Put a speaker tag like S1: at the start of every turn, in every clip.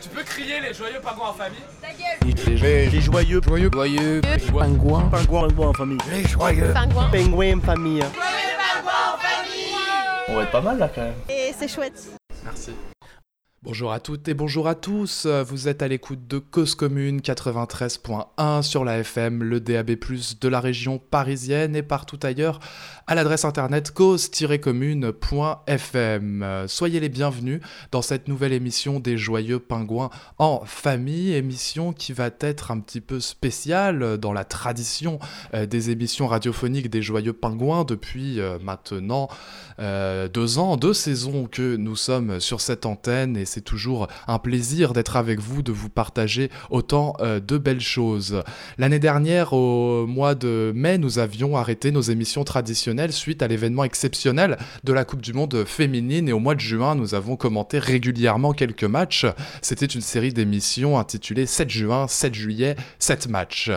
S1: Tu peux crier les joyeux pingouins en famille
S2: Ta gueule
S3: Les, les joyeux, joyeux,
S4: Joyeux
S3: pingouins, pingouins, pingouins en famille.
S4: Les joyeux
S2: Pingouin
S3: Pingouins en famille.
S5: On va être pas mal là quand même.
S2: Et c'est chouette
S1: Merci.
S6: Bonjour à toutes et bonjour à tous, vous êtes à l'écoute de Cause Commune 93.1 sur la FM, le DAB+, de la région parisienne et partout ailleurs à l'adresse internet cause-commune.fm. Soyez les bienvenus dans cette nouvelle émission des Joyeux Pingouins en famille, émission qui va être un petit peu spéciale dans la tradition euh, des émissions radiophoniques des Joyeux Pingouins depuis euh, maintenant euh, deux ans, deux saisons que nous sommes sur cette antenne et c'est toujours un plaisir d'être avec vous, de vous partager autant euh, de belles choses. L'année dernière, au mois de mai, nous avions arrêté nos émissions traditionnelles suite à l'événement exceptionnel de la Coupe du Monde féminine et au mois de juin, nous avons commenté régulièrement quelques matchs. C'était une série d'émissions intitulée 7 juin, 7 juillet, 7 matchs.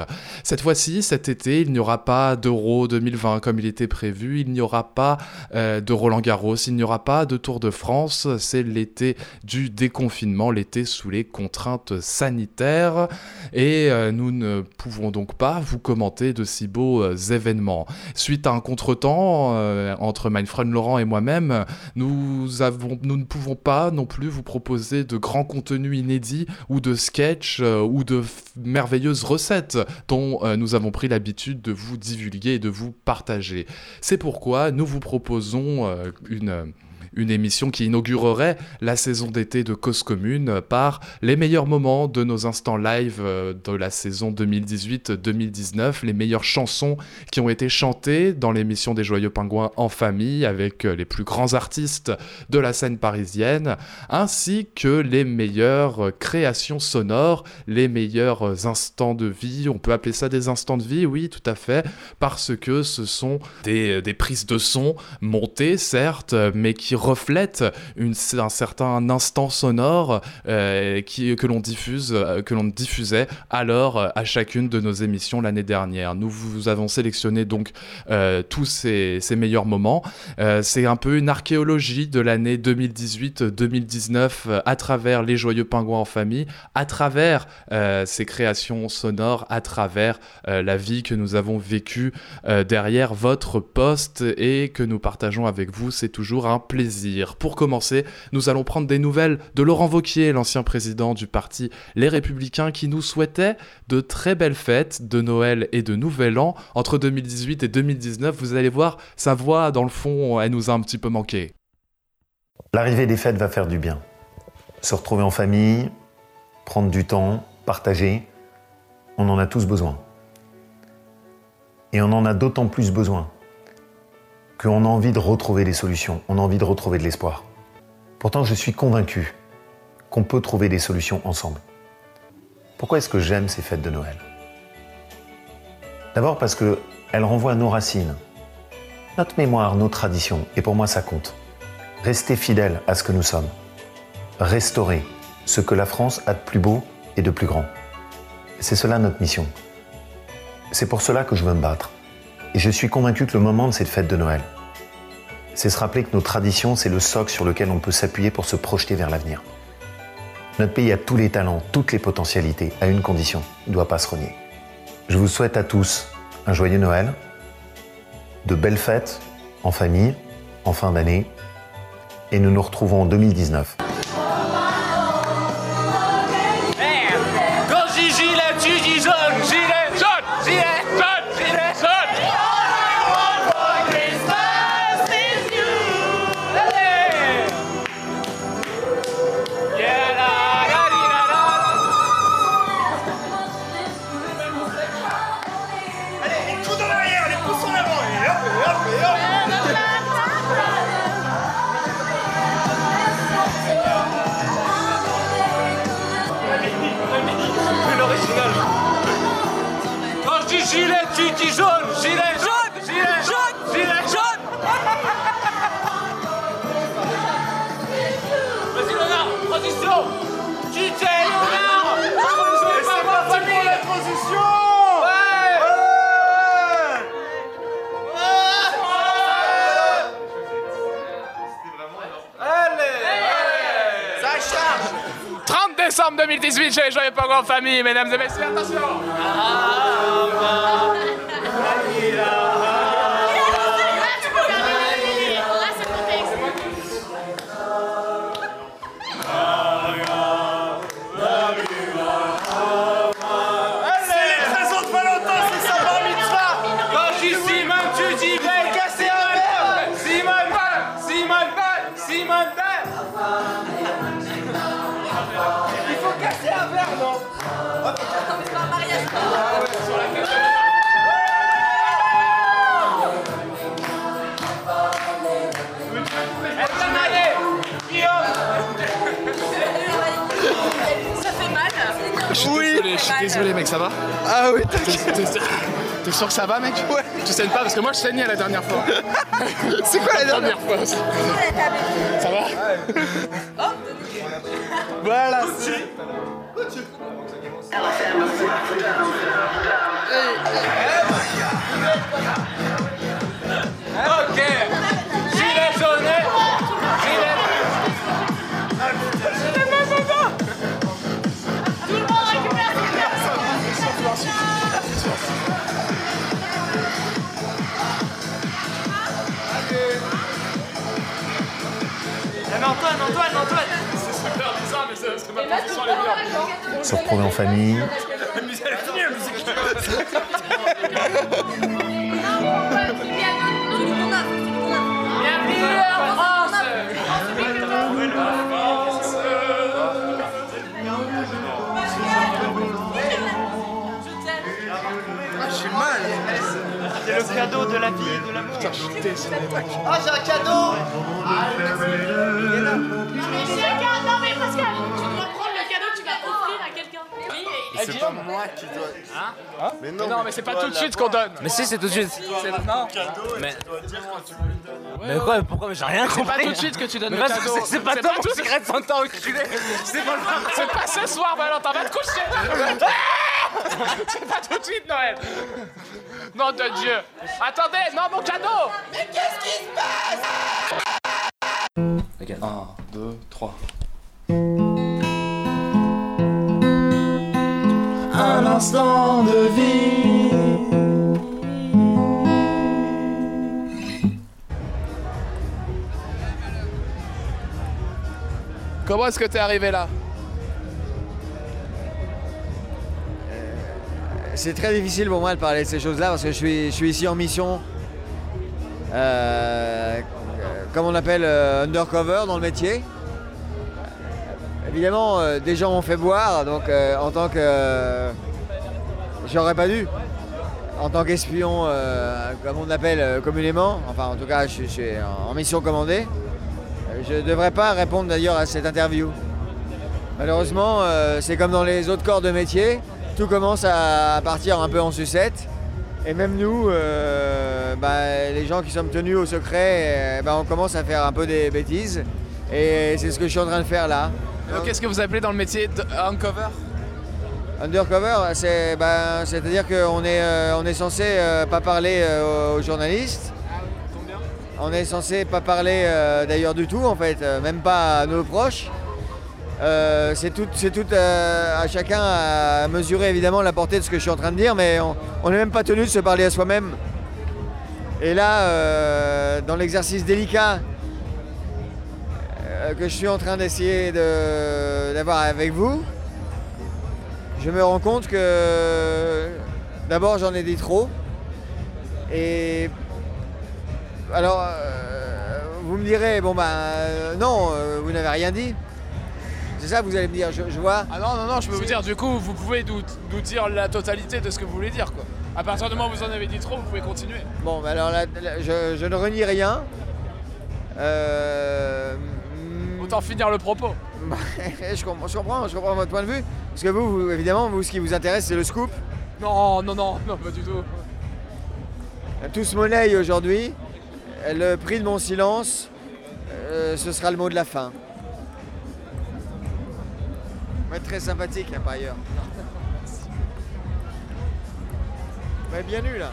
S6: Cette fois-ci, cet été, il n'y aura pas d'Euro 2020 comme il était prévu, il n'y aura pas euh, de Roland Garros, il n'y aura pas de Tour de France, c'est l'été du déconfinement, l'été sous les contraintes sanitaires et euh, nous ne pouvons donc pas vous commenter de si beaux euh, événements. Suite à un contretemps euh, entre Mindfriend Laurent et moi-même, nous, avons, nous ne pouvons pas non plus vous proposer de grands contenus inédits ou de sketchs ou de merveilleuses recettes dont nous avons pris l'habitude de vous divulguer et de vous partager. C'est pourquoi nous vous proposons une une émission qui inaugurerait la saison d'été de Cause Commune par les meilleurs moments de nos instants live euh, de la saison 2018-2019, les meilleures chansons qui ont été chantées dans l'émission des Joyeux Pingouins en famille avec euh, les plus grands artistes de la scène parisienne, ainsi que les meilleures euh, créations sonores, les meilleurs instants de vie, on peut appeler ça des instants de vie, oui, tout à fait, parce que ce sont des, des prises de son montées, certes, mais qui reflètent une, un certain instant sonore euh, que l'on diffuse, euh, que l'on diffusait alors euh, à chacune de nos émissions l'année dernière. Nous vous avons sélectionné donc tous ces, meilleurs moments. C'est un peu une archéologie de l'année 2018-2019 euh, à travers les joyeux pingouins en famille, à travers ces créations sonores, à travers la vie que nous avons vécue derrière votre poste et que nous partageons avec vous. C'est toujours un plaisir. Pour commencer, nous allons prendre des nouvelles de Laurent Vauquier, l'ancien président du parti Les Républicains, qui nous souhaitait de très belles fêtes de Noël et de Nouvel An entre 2018 et 2019. Vous allez voir, sa voix, dans le fond, elle nous a un petit peu manqué.
S7: L'arrivée des fêtes va faire du bien. Se retrouver en famille, prendre du temps, partager, on en a tous besoin. Et on en a d'autant plus besoin qu'on a envie de retrouver des solutions, on a envie de retrouver de l'espoir. Pourtant, je suis convaincu qu'on peut trouver des solutions ensemble. Pourquoi est-ce que j'aime ces fêtes de Noël? D'abord parce qu'elles renvoient à nos racines, notre mémoire, nos traditions, et pour moi ça compte. Rester fidèle à ce que nous sommes. Restaurer ce que la France a de plus beau et de plus grand. C'est cela notre mission. C'est pour cela que je veux me battre. Et je suis convaincu que le moment de cette fête de Noël, c'est se rappeler que nos traditions, c'est le socle sur lequel on peut s'appuyer pour se projeter vers l'avenir. Notre pays a tous les talents, toutes les potentialités, à une condition, il ne doit pas se renier. Je vous souhaite à tous un joyeux Noël, de belles fêtes en famille, en fin d'année, et nous nous retrouvons en 2019.
S1: 2018 chez les Joyeux en famille, mesdames et messieurs, attention. Quand Je
S6: suis désolé, je suis désolé, mec, ça va
S3: Ah oui,
S6: T'es sûr que ça va, mec Ouais. Tu saignes pas parce que moi je saignais la dernière fois.
S3: c'est quoi la dernière
S6: Dernière fois. Ça va
S3: Voilà.
S1: Ok. Gilet jaune Antoine, Antoine, Antoine C'est super bizarre, mais c'est ma position elle est bien.
S7: Se retrouver en famille,
S1: Bienvenue en France
S3: J'ai mal. C'est le cadeau de la vie et de l'amour. Putain, je suis désolé, mec. Ah, j'ai un cadeau
S2: Mais c'est un cadeau, non mais Pascal, tu dois prendre le cadeau que tu vas offrir à quelqu'un. Oui, et-
S3: C'est pas moi qui dois. Mais non,
S1: Non, mais c'est pas tout de suite qu'on donne
S4: Mais si, c'est tout de suite.
S1: C'est maintenant
S4: Mais... Mais quoi, pourquoi Mais j'ai rien
S1: C'est pas
S4: compris.
S1: tout de suite que tu donnes
S4: Mais
S1: le
S4: parce que
S1: cadeau
S4: c'est- c'est pas toi mon
S1: tout de suite.
S4: secret de Santa enculé C'est pas le
S1: C'est pas ce soir, Valentin, va te coucher C'est pas tout de suite, Noël Nom de Dieu. Attendez, non, mon cadeau.
S6: 1, 2, 3. Un instant de vie.
S1: Comment est-ce que t'es arrivé là?
S5: C'est très difficile pour moi de parler de ces choses-là parce que je suis, je suis ici en mission, euh, comme on appelle euh, undercover dans le métier. Évidemment, euh, des gens m'ont fait boire, donc en tant que. J'aurais pas dû. En tant qu'espion, comme on appelle communément, enfin en tout cas je suis, je suis en mission commandée, je ne devrais pas répondre d'ailleurs à cette interview. Malheureusement, c'est comme dans les autres corps de métier, tout commence à partir un peu en sucette. Et même nous, euh, bah, les gens qui sommes tenus au secret, euh, bah, on commence à faire un peu des bêtises. Et c'est ce que je suis en train de faire là.
S1: Donc, qu'est-ce que vous appelez dans le métier de uncover
S5: Undercover, c'est, bah, c'est-à-dire qu'on est, euh, on est censé pas parler aux journalistes. On est censé pas parler d'ailleurs du tout en fait, même pas à nos proches. Euh, c'est tout, c'est tout euh, à chacun à mesurer évidemment la portée de ce que je suis en train de dire, mais on n'est même pas tenu de se parler à soi-même. Et là, euh, dans l'exercice délicat que je suis en train d'essayer de- d'avoir avec vous, je me rends compte que d'abord j'en ai dit trop. Et alors, vous me direz, bon ben non, vous n'avez rien dit. C'est ça, vous allez me dire, je, je vois.
S1: Ah non, non, non, je peux vous dire, du coup, vous pouvez nous, nous dire la totalité de ce que vous voulez dire, quoi. À partir du moment où vous en avez dit trop, vous pouvez continuer.
S5: Bon, ben alors là, là, je, je ne renie rien. Euh,
S1: Autant finir le propos.
S5: je, comprends, je comprends, je comprends votre point de vue. Parce que vous, vous, évidemment, vous, ce qui vous intéresse, c'est le scoop.
S1: Non, non, non, non, pas du tout.
S5: Tous monnaie aujourd'hui. Le prix de mon silence, euh, ce sera le mot de la fin. Très sympathique, hein, par ailleurs. Ouais, bien nu, là.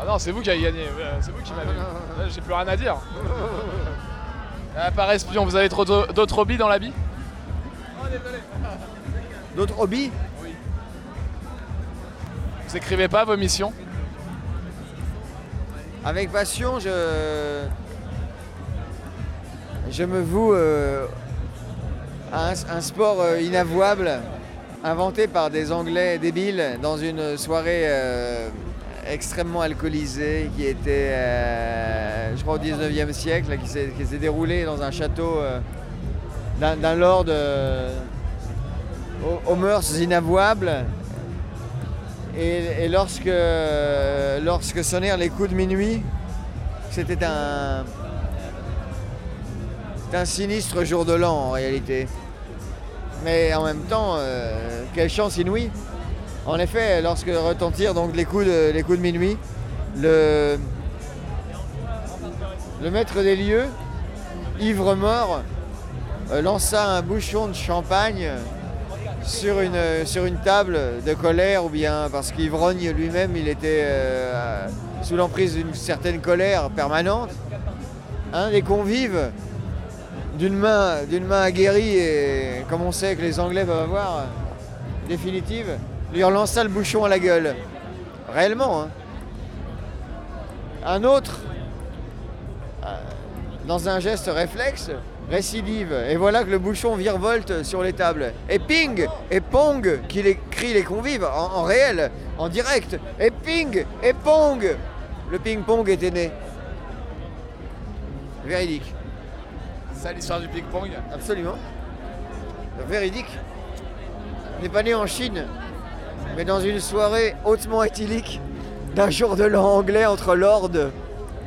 S1: Ah non, c'est vous qui avez gagné, euh, c'est vous qui m'avez J'ai plus rien à dire. Ah, par espion, vous avez trop d'au- d'autres hobbies dans la vie
S5: D'autres hobbies?
S1: Vous écrivez pas vos missions?
S5: Avec passion, je. Je me voue euh, un, sport euh, inavouable, inventé par des Anglais débiles dans une soirée euh, extrêmement alcoolisée qui était, euh, je crois, au 19e siècle, qui s'est déroulée dans un château d'un lord aux, aux mœurs inavouables. Et, et lorsque, lorsque sonnèrent les coups de minuit, c'était un, c'était un sinistre jour de l'an en réalité. Mais en même temps, euh, quelle chance inouïe. En effet, lorsque retentirent donc les coups de, minuit, le, maître des lieux, ivre mort, euh, lança un bouchon de champagne sur une, sur une table de colère ou bien parce qu'ivrogne lui-même, il était euh, sous l'emprise d'une certaine colère permanente. Un des convives, d'une main, d'une aguerrie et comme on sait que les Anglais peuvent avoir, définitive, lui relança le bouchon à la gueule. Réellement. hein. Un autre, euh, dans un geste réflexe, récidive. Et voilà que le bouchon virevolte sur les tables. Et ping Et pong qui les crient les convives en, en réel, en direct. Et ping Et pong Le ping-pong était né. Véridique.
S1: C'est ça l'histoire du ping-pong
S5: Absolument. Véridique. N'est pas né en Chine, mais dans une soirée hautement éthylique d'un jour de l'an anglais entre lords.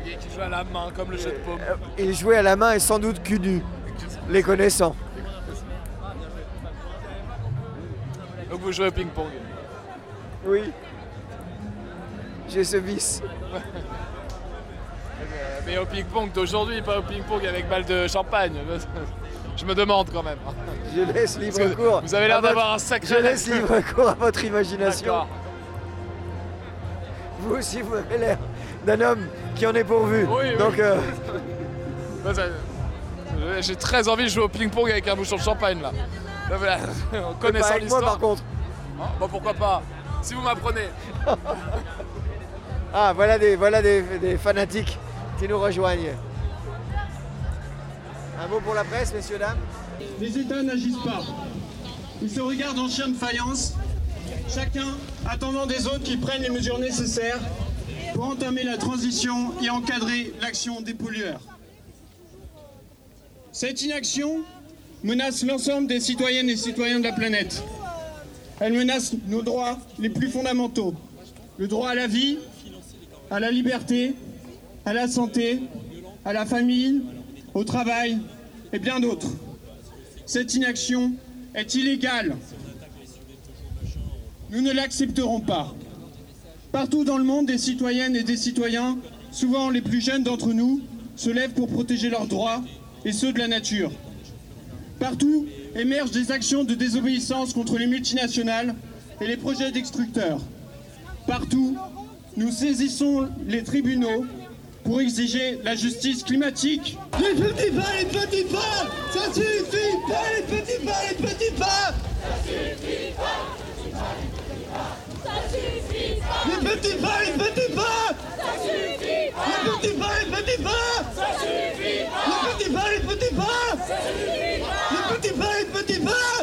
S1: Et qui joue à la main comme le jeu de paume.
S5: Euh, Il jouait à la main et sans doute cul nu, les connaissant.
S1: Donc vous jouez au ping-pong.
S5: Oui. J'ai ce vice.
S1: Mais au ping-pong d'aujourd'hui, pas au ping-pong avec balle de champagne. Je me demande quand même.
S5: Je laisse libre cours.
S1: vous avez l'air d'avoir un sacré-
S5: Je laisse libre cours à votre imagination. Vous aussi, vous avez l'air d'un homme qui en est pourvu.
S1: Oui, oui.
S5: Donc, euh,
S1: Bah, euh, J'ai très envie de jouer au ping-pong avec un bouchon de champagne là. Là, voilà. En connaissant l'histoire.
S5: par contre.
S1: Ah, bah pourquoi pas Si vous m'apprenez.
S5: Ah, voilà des, voilà des, des fanatiques qui nous rejoignent. Un mot pour la presse, messieurs, dames
S8: Les États n'agissent pas. Ils se regardent en chien de faïence, chacun attendant des autres qui prennent les mesures nécessaires pour entamer la transition et encadrer l'action des pollueurs. Cette inaction menace l'ensemble des citoyennes et citoyens de la planète. Elle menace nos droits les plus fondamentaux. Le droit à la vie, à la liberté, à la santé, à la famille, au travail et bien d'autres. Cette inaction est illégale. Nous ne l'accepterons pas. Partout dans le monde, des citoyennes et des citoyens, souvent les plus jeunes d'entre nous, se lèvent pour protéger leurs droits et ceux de la nature. Partout émergent des actions de désobéissance contre les multinationales et les projets d'extructeurs. Partout, nous saisissons les tribunaux pour exiger la justice climatique. Les petits pas, les petits pas Ça suffit pas, les petits pas, les petits pas. Les petits pas, les petits pas. Les petits pas, les petits pas. Les petits pas, les petits pas. Les petits pas, les petits pas.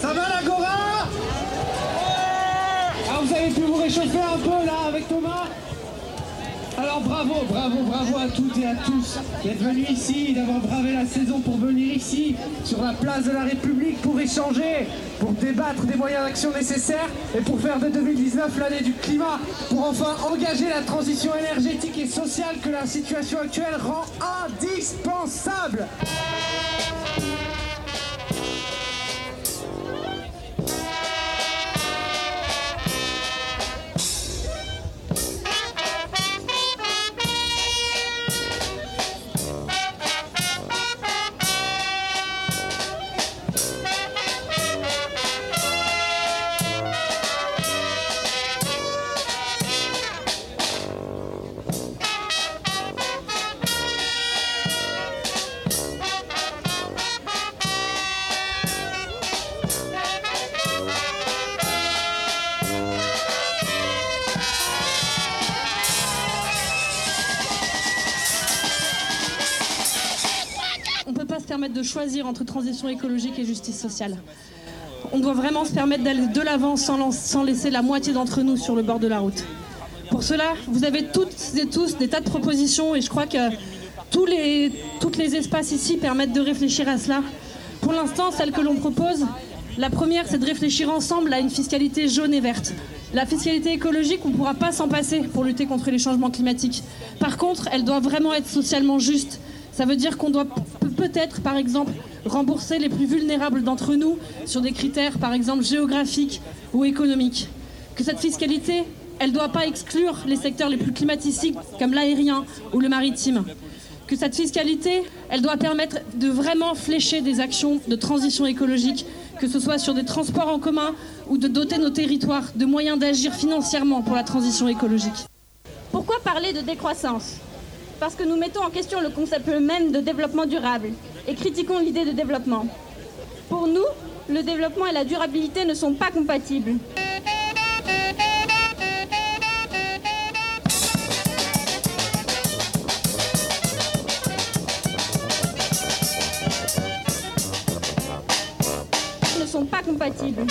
S8: Ça va l'agora? Alors vous avez pu vous réchauffer un peu là avec Thomas? Bravo, bravo, bravo à toutes et à tous d'être venus ici, d'avoir bravé la saison pour venir ici, sur la place de la République, pour échanger, pour débattre des moyens d'action nécessaires et pour faire de 2019 l'année du climat, pour enfin engager la transition énergétique et sociale que la situation actuelle rend indispensable.
S9: De choisir entre transition écologique et justice sociale. On doit vraiment se permettre d'aller de l'avant sans, laisser la moitié d'entre nous sur le bord de la route. Pour cela, vous avez toutes et tous des tas de propositions et je crois que tous les, les espaces ici permettent de réfléchir à cela. Pour l'instant, celle que l'on propose, la première, c'est de réfléchir ensemble à une fiscalité jaune et verte. La fiscalité écologique, on ne pourra pas s'en passer pour lutter contre les changements climatiques. Par contre, elle doit vraiment être socialement juste. Ça veut dire qu'on doit peut-être, par exemple, rembourser les plus vulnérables d'entre nous sur des critères, par exemple, géographiques ou économiques. Que cette fiscalité, elle ne doit pas exclure les secteurs les plus climaticiques comme l'aérien ou le maritime. Que cette fiscalité, elle doit permettre de vraiment flécher des actions de transition écologique que ce soit sur des transports en commun ou de doter nos territoires de moyens d'agir financièrement pour la transition écologique.
S10: Pourquoi parler de décroissance? Parce que nous mettons en question le concept même de développement durable et critiquons l'idée de développement. Pour nous, le développement et la durabilité ne sont pas compatibles. sont pas compatibles.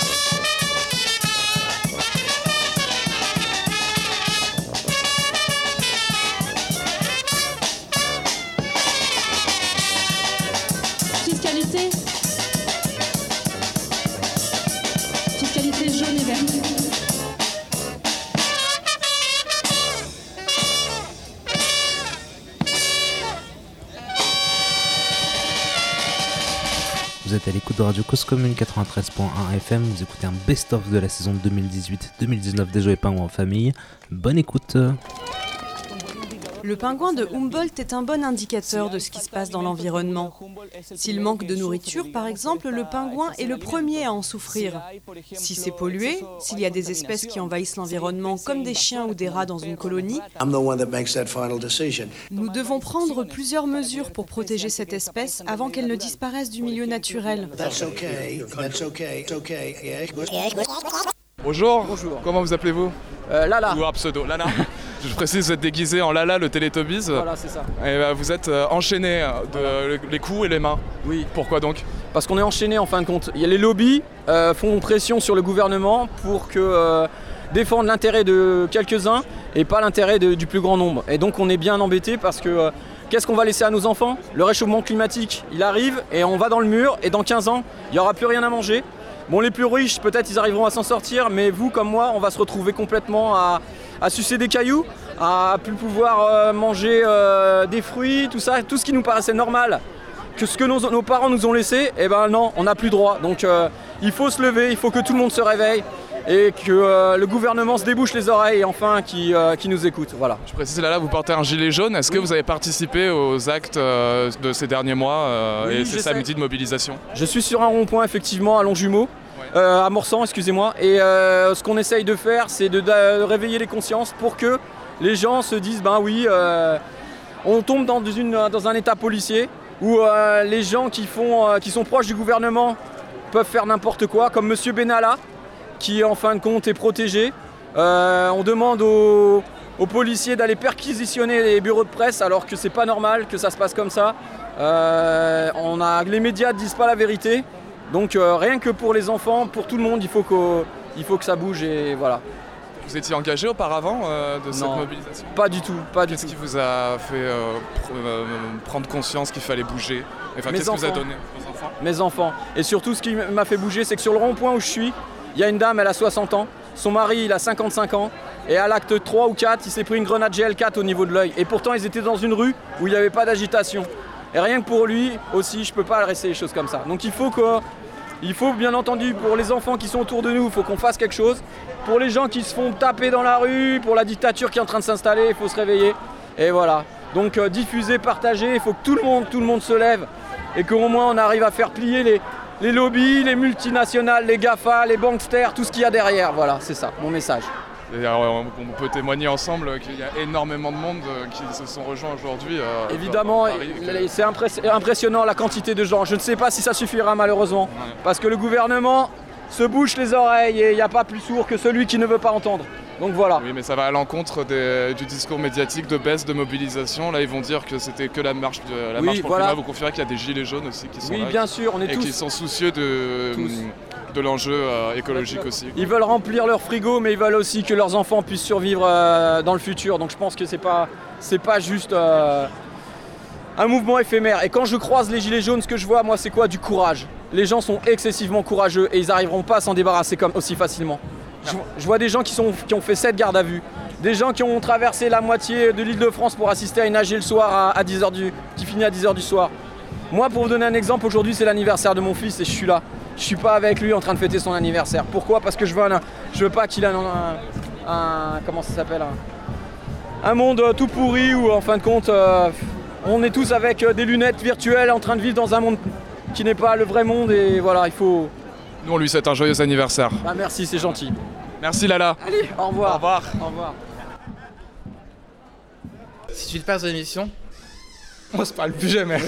S11: Vous êtes à l'écoute de Radio Cause Commune 93.1 FM. Vous écoutez un best-of de la saison 2018-2019 des Jeux Pingouins en famille. Bonne écoute.
S12: Le pingouin de Humboldt est un bon indicateur de ce qui se passe dans l'environnement. S'il manque de nourriture, par exemple, le pingouin est le premier à en souffrir. Si c'est pollué, s'il y a des espèces qui envahissent l'environnement, comme des chiens ou des rats dans une colonie, nous devons prendre plusieurs mesures pour protéger cette espèce avant qu'elle ne disparaisse du milieu naturel.
S1: Bonjour. Comment vous appelez-vous
S13: euh, Lala.
S1: Ou un pseudo Lala. Je précise, vous êtes déguisé en Lala, le Teletubbies.
S13: Voilà, c'est ça.
S1: Et bah, vous êtes euh, enchaîné de les coups et les mains.
S13: Oui.
S1: Pourquoi donc
S13: Parce qu'on est enchaîné en fin de compte. Il y a les lobbies euh, font pression sur le gouvernement pour que euh, défendre l'intérêt de quelques-uns et pas l'intérêt du plus grand nombre. Et donc on est bien embêté parce que euh, qu'est-ce qu'on va laisser à nos enfants? Le réchauffement climatique, il arrive et on va dans le mur et dans 15 ans, il n'y aura plus rien à manger. Bon, les plus riches, peut-être ils arriveront à s'en sortir, mais vous comme moi, on va se retrouver complètement à, sucer des cailloux, à plus pouvoir euh, manger euh, des fruits, tout ça, tout ce qui nous paraissait normal, que ce que nos, nos parents nous ont laissé, eh ben non, on n'a plus droit. Donc euh, il faut se lever, il faut que tout le monde se réveille et que euh, le gouvernement se débouche les oreilles et enfin qui, euh, qui nous écoute. Voilà.
S1: Je précise là, là vous portez un gilet jaune. Est-ce que vous avez participé aux actes euh, de ces derniers mois
S13: Oui,
S1: et ces samedis de mobilisation
S13: Je suis sur un rond-point effectivement à Longjumeau, à Morsan, excusez-moi, et ce qu'on essaye de faire, c'est de, de réveiller les consciences pour que les gens se disent, ben oui, on tombe dans, une, dans un état policier où les gens qui, font, qui sont proches du gouvernement peuvent faire n'importe quoi, comme Monsieur Benalla, qui en fin de compte est protégé. Euh, on demande aux, aux policiers d'aller perquisitionner les bureaux de presse alors que c'est pas normal que ça se passe comme ça. Euh, on a, les médias ne disent pas la vérité. Donc euh, rien que pour les enfants, pour tout le monde, il faut, il faut que ça bouge et voilà.
S1: Vous étiez engagé auparavant euh, de cette
S13: Non.
S1: mobilisation?
S13: Pas du tout, pas du
S1: Qu'est-ce qui vous a fait euh, pr- euh, prendre conscience qu'il fallait bouger? Enfin, qu'est-ce que vous a donné aux enfants?
S13: Mes enfants. Et surtout, ce qui m'a fait bouger, c'est que sur le rond-point où je suis, il y a une dame, elle a 60 ans, son mari, il a 55 ans, et à l'acte 3 ou 4, il s'est pris une grenade GL4 au niveau de l'œil. Et pourtant, ils étaient dans une rue où il n'y avait pas d'agitation. Et rien que pour lui aussi, je peux pas rester des choses comme ça. Donc il faut que. Il faut bien entendu pour les enfants qui sont autour de nous, il faut qu'on fasse quelque chose. Pour les gens qui se font taper dans la rue, pour la dictature qui est en train de s'installer, il faut se réveiller. Et voilà. Donc euh, diffuser, partager, il faut que tout le monde, tout le monde se lève et qu'au moins on arrive à faire plier les, les lobbies, les multinationales, les GAFA, les banksters, tout ce qu'il y a derrière. Voilà, c'est ça, mon message.
S1: Et alors, on peut témoigner ensemble qu'il y a énormément de monde euh, qui se sont rejoints aujourd'hui. euh,
S13: Évidemment, c'est impress- impressionnant la quantité de gens. Je ne sais pas si ça suffira malheureusement. Parce que le gouvernement se bouche les oreilles et il n'y a pas plus sourd que celui qui ne veut pas entendre. Donc voilà.
S14: Oui, mais ça va à l'encontre du discours médiatique de baisse de mobilisation. Là, ils vont dire que c'était que la marche, de, la
S13: Oui,
S14: marche pour
S13: voilà.
S14: le climat. Vous confirmez qu'il y a des gilets jaunes aussi qui sont
S13: Oui,
S14: là.
S13: bien sûr, on est
S14: et
S13: tous-
S14: qui sont soucieux de, de l'enjeu euh, écologique aussi.
S13: Ils veulent remplir leur frigo, mais ils veulent aussi que leurs enfants puissent survivre euh, dans le futur. Donc je pense que c'est pas, c'est pas juste euh, un mouvement éphémère. Et quand je croise les gilets jaunes, ce que je vois, moi, c'est quoi? Du courage. Les gens sont excessivement courageux et ils n'arriveront pas à s'en débarrasser comme aussi facilement. Je, vois des gens qui, ont fait 7 gardes à vue, des gens qui ont traversé la moitié de l'île de France pour assister à une AG le soir à, à 10h du, qui finit à 10h du soir. Moi, pour vous donner un exemple, aujourd'hui c'est l'anniversaire de mon fils et je suis là. Je suis pas avec lui en train de fêter son anniversaire. Pourquoi? Parce que je veux, veux pas qu'il ait un, un- comment ça s'appelle? Un, un monde euh, tout pourri où en fin de compte euh, on est tous avec euh, des lunettes virtuelles en train de vivre dans un monde qui n'est pas le vrai monde et voilà, il faut.
S14: Nous, on lui souhaite un joyeux anniversaire.
S13: Ah, merci, c'est gentil.
S14: Merci Lala.
S13: Allez, au revoir.
S14: Au revoir.
S13: Au revoir.
S1: Si tu te passes de l'émission, on se parle plus jamais.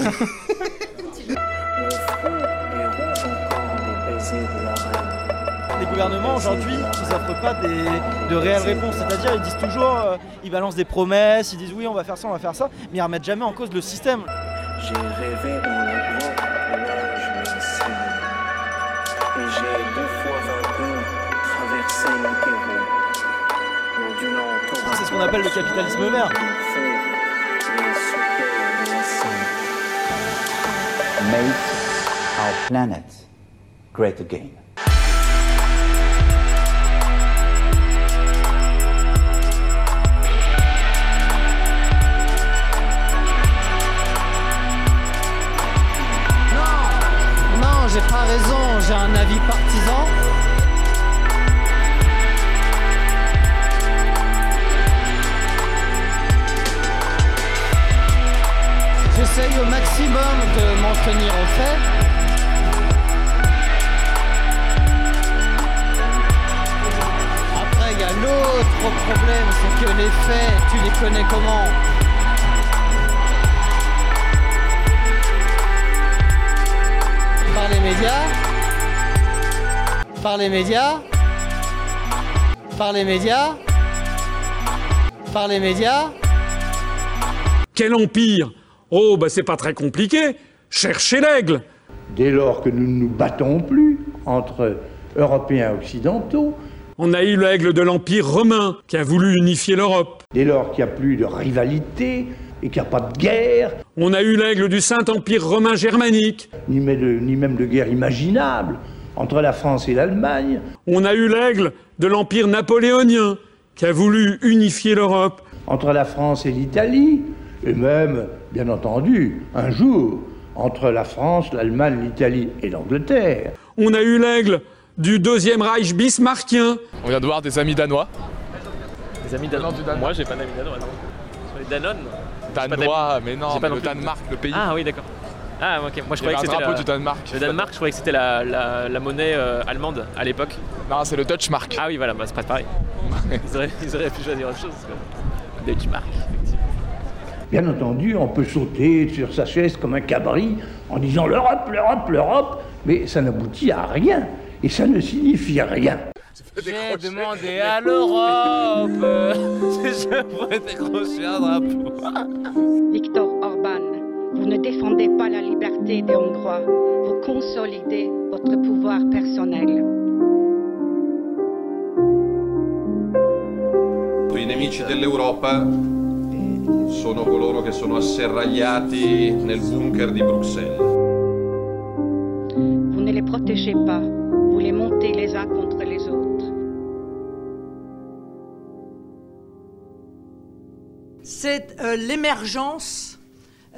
S3: Les gouvernements aujourd'hui, ils n'offrent pas des- de réelles réponses. C'est-à-dire, ils disent toujours, euh, ils balancent des promesses, ils disent oui, on va faire ça, on va faire ça, mais ils remettent jamais en cause le système.
S15: J'ai rêvé dans la
S3: C'est ce qu'on appelle le capitalisme vert.
S16: Make our planet great again.
S17: Non, non, j'ai pas raison, j'ai un avis partisan. J'essaye au maximum de m'en tenir aux faits. Après, il y a l'autre problème, c'est que les faits, tu les connais comment? Par les médias. Par les médias. Par les médias. Par les médias.
S18: Quel empire Oh, bah c'est pas très compliqué. Cherchez l'aigle.
S19: Dès lors que nous ne nous battons plus entre Européens occidentaux,
S18: On a eu l'aigle de l'Empire romain qui a voulu unifier l'Europe.
S19: dès lors qu'il n'y a plus de rivalité et qu'il n'y a pas de guerre,
S18: On a eu l'aigle du Saint-Empire romain germanique.
S19: ni même, de, ni même de guerre imaginable entre la France et l'Allemagne,
S18: On a eu l'aigle de l'Empire napoléonien qui a voulu unifier l'Europe.
S19: entre la France et l'Italie, et même, bien entendu, un jour, entre la France, l'Allemagne, l'Italie et l'Angleterre.
S18: On a eu l'aigle du Deuxième Reich bismarckien.
S14: On vient de voir des amis danois.
S20: Des amis danois. Moi, j'ai pas d'amis danois, non. Sur les Danone
S14: Danois, mais non, mais le. Danemark, le pays.
S20: Ah oui, d'accord. Ah, ok. Moi, je croyais que c'était la...
S14: du Danemark.
S20: Le Danemark, je croyais que c'était la, la, la monnaie euh, allemande à l'époque.
S14: Non, c'est le Deutschmark.
S20: Ah oui, voilà, bah, c'est pas pareil. ils, auraient, ils auraient pu choisir autre chose. Quoi. Deutschmark.
S19: Bien entendu, on peut sauter sur sa chaise comme un cabri en disant l'Europe, l'Europe, l'Europe, mais ça n'aboutit à rien et ça ne signifie rien.
S4: J'ai demandé à l'Europe si je pourrais décrocher un drapeau.
S21: Viktor Orban, vous ne défendez pas la liberté des Hongrois, vous consolidez votre pouvoir personnel.
S22: I nemici dell'Europa sono coloro che sono asserragliati nel bunker di Bruxelles.
S21: Vous ne les protégez pas, vous les montez les uns contre les autres.
S23: C'est euh, l'émergence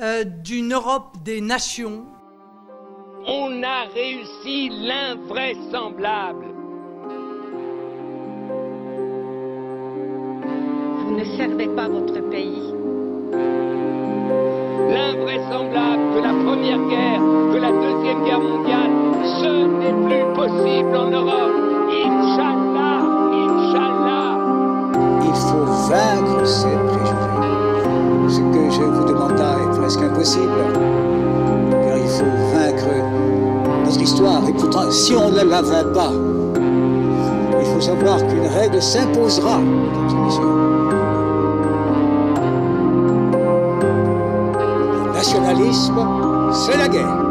S23: euh, d'une Europe des nations.
S24: On a réussi l'invraisemblable.
S21: Vous ne servez pas votre pays.
S24: L'invraisemblable que la Première Guerre, que la Deuxième Guerre mondiale, ce n'est plus possible en Europe. Inch'Allah, Inch'Allah.
S25: Il faut vaincre ces préjugés. Ce que je vous demande est presque impossible, car il faut vaincre notre histoire. Et si on ne la vainc pas, il faut savoir qu'une règle s'imposera, mesdames et messieurs. Nationalisme, c'est la guerre.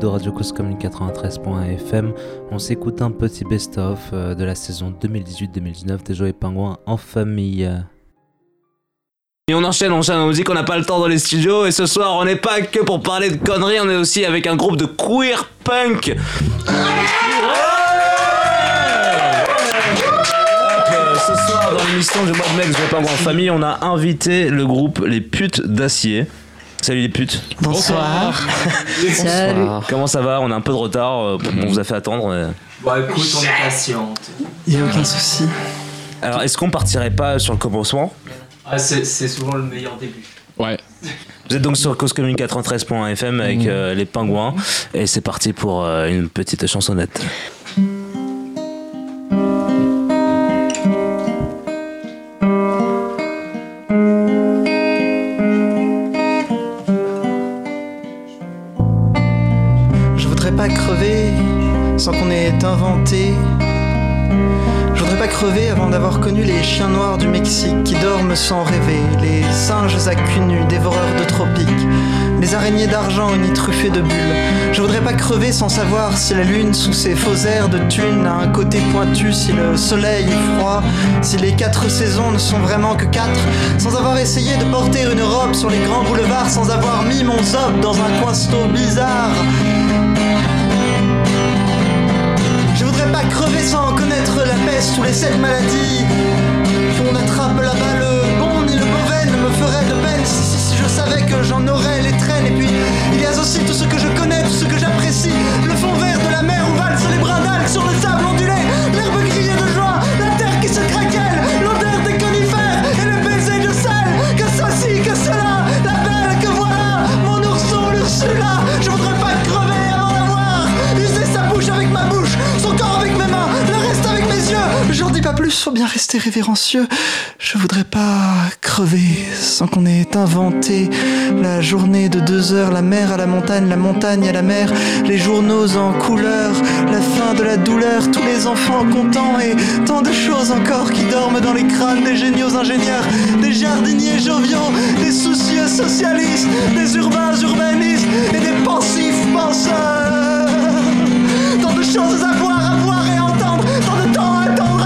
S11: De Radio Cause Commune 93.1 FM. On s'écoute un petit best-of euh, de la saison 2018-2019 des Joyeux Pingouins en famille.
S26: Et on enchaîne, on enchaîne la musique, on n'a pas le temps dans les studios. Et ce soir, on n'est pas que pour parler de conneries, on est aussi avec un groupe de queer punk. Euh, ce soir, dans l'émission du mois de mai, je vais pas en famille, on a invité le groupe Les Putes d'Acier. Salut les putes.
S27: Bonsoir. Salut.
S26: Comment ça va On a un peu de retard, euh, on vous a fait attendre. mais-
S27: Bon, écoute, on est patiente. Il n'y a aucun souci.
S26: Alors, est-ce qu'on partirait pas sur le commencement?
S27: Ah, c'est c'est souvent le meilleur début.
S26: Ouais. Vous êtes donc sur Cause Commune 93.1 FM avec euh, les pingouins et c'est parti pour euh, une petite chansonnette.
S27: Sans qu'on ait inventé. Je voudrais pas crever avant d'avoir connu les chiens noirs du Mexique qui dorment sans rêver, les singes à cul nu, dévoreurs de tropiques, les araignées d'argent truffées de bulles. Je voudrais pas crever sans savoir si la lune, sous ses faux airs de thunes, a un côté pointu, si le soleil est froid, si les quatre saisons ne sont vraiment que quatre, sans avoir essayé de porter une robe sur les grands boulevards, sans avoir mis mon zob dans un coinceau bizarre. Pas crever sans connaître la peste ou les sept maladies qu'on attrape là-bas. Le bon ni le mauvais ne me ferait de peine si, si, si je savais que j'en aurais les traînes. Et puis il y a aussi tout ce que je connais, faut bien rester révérencieux. Je voudrais pas crever sans qu'on ait inventé la journée de deux heures, la mer à la montagne, la montagne à la mer, les journaux en couleur, la fin de la douleur, tous les enfants contents et tant de choses encore qui dorment dans les crânes des géniaux ingénieurs, des jardiniers joviaux, des soucieux socialistes, des urbains urbanistes et des pensifs penseurs. Tant de choses à voir,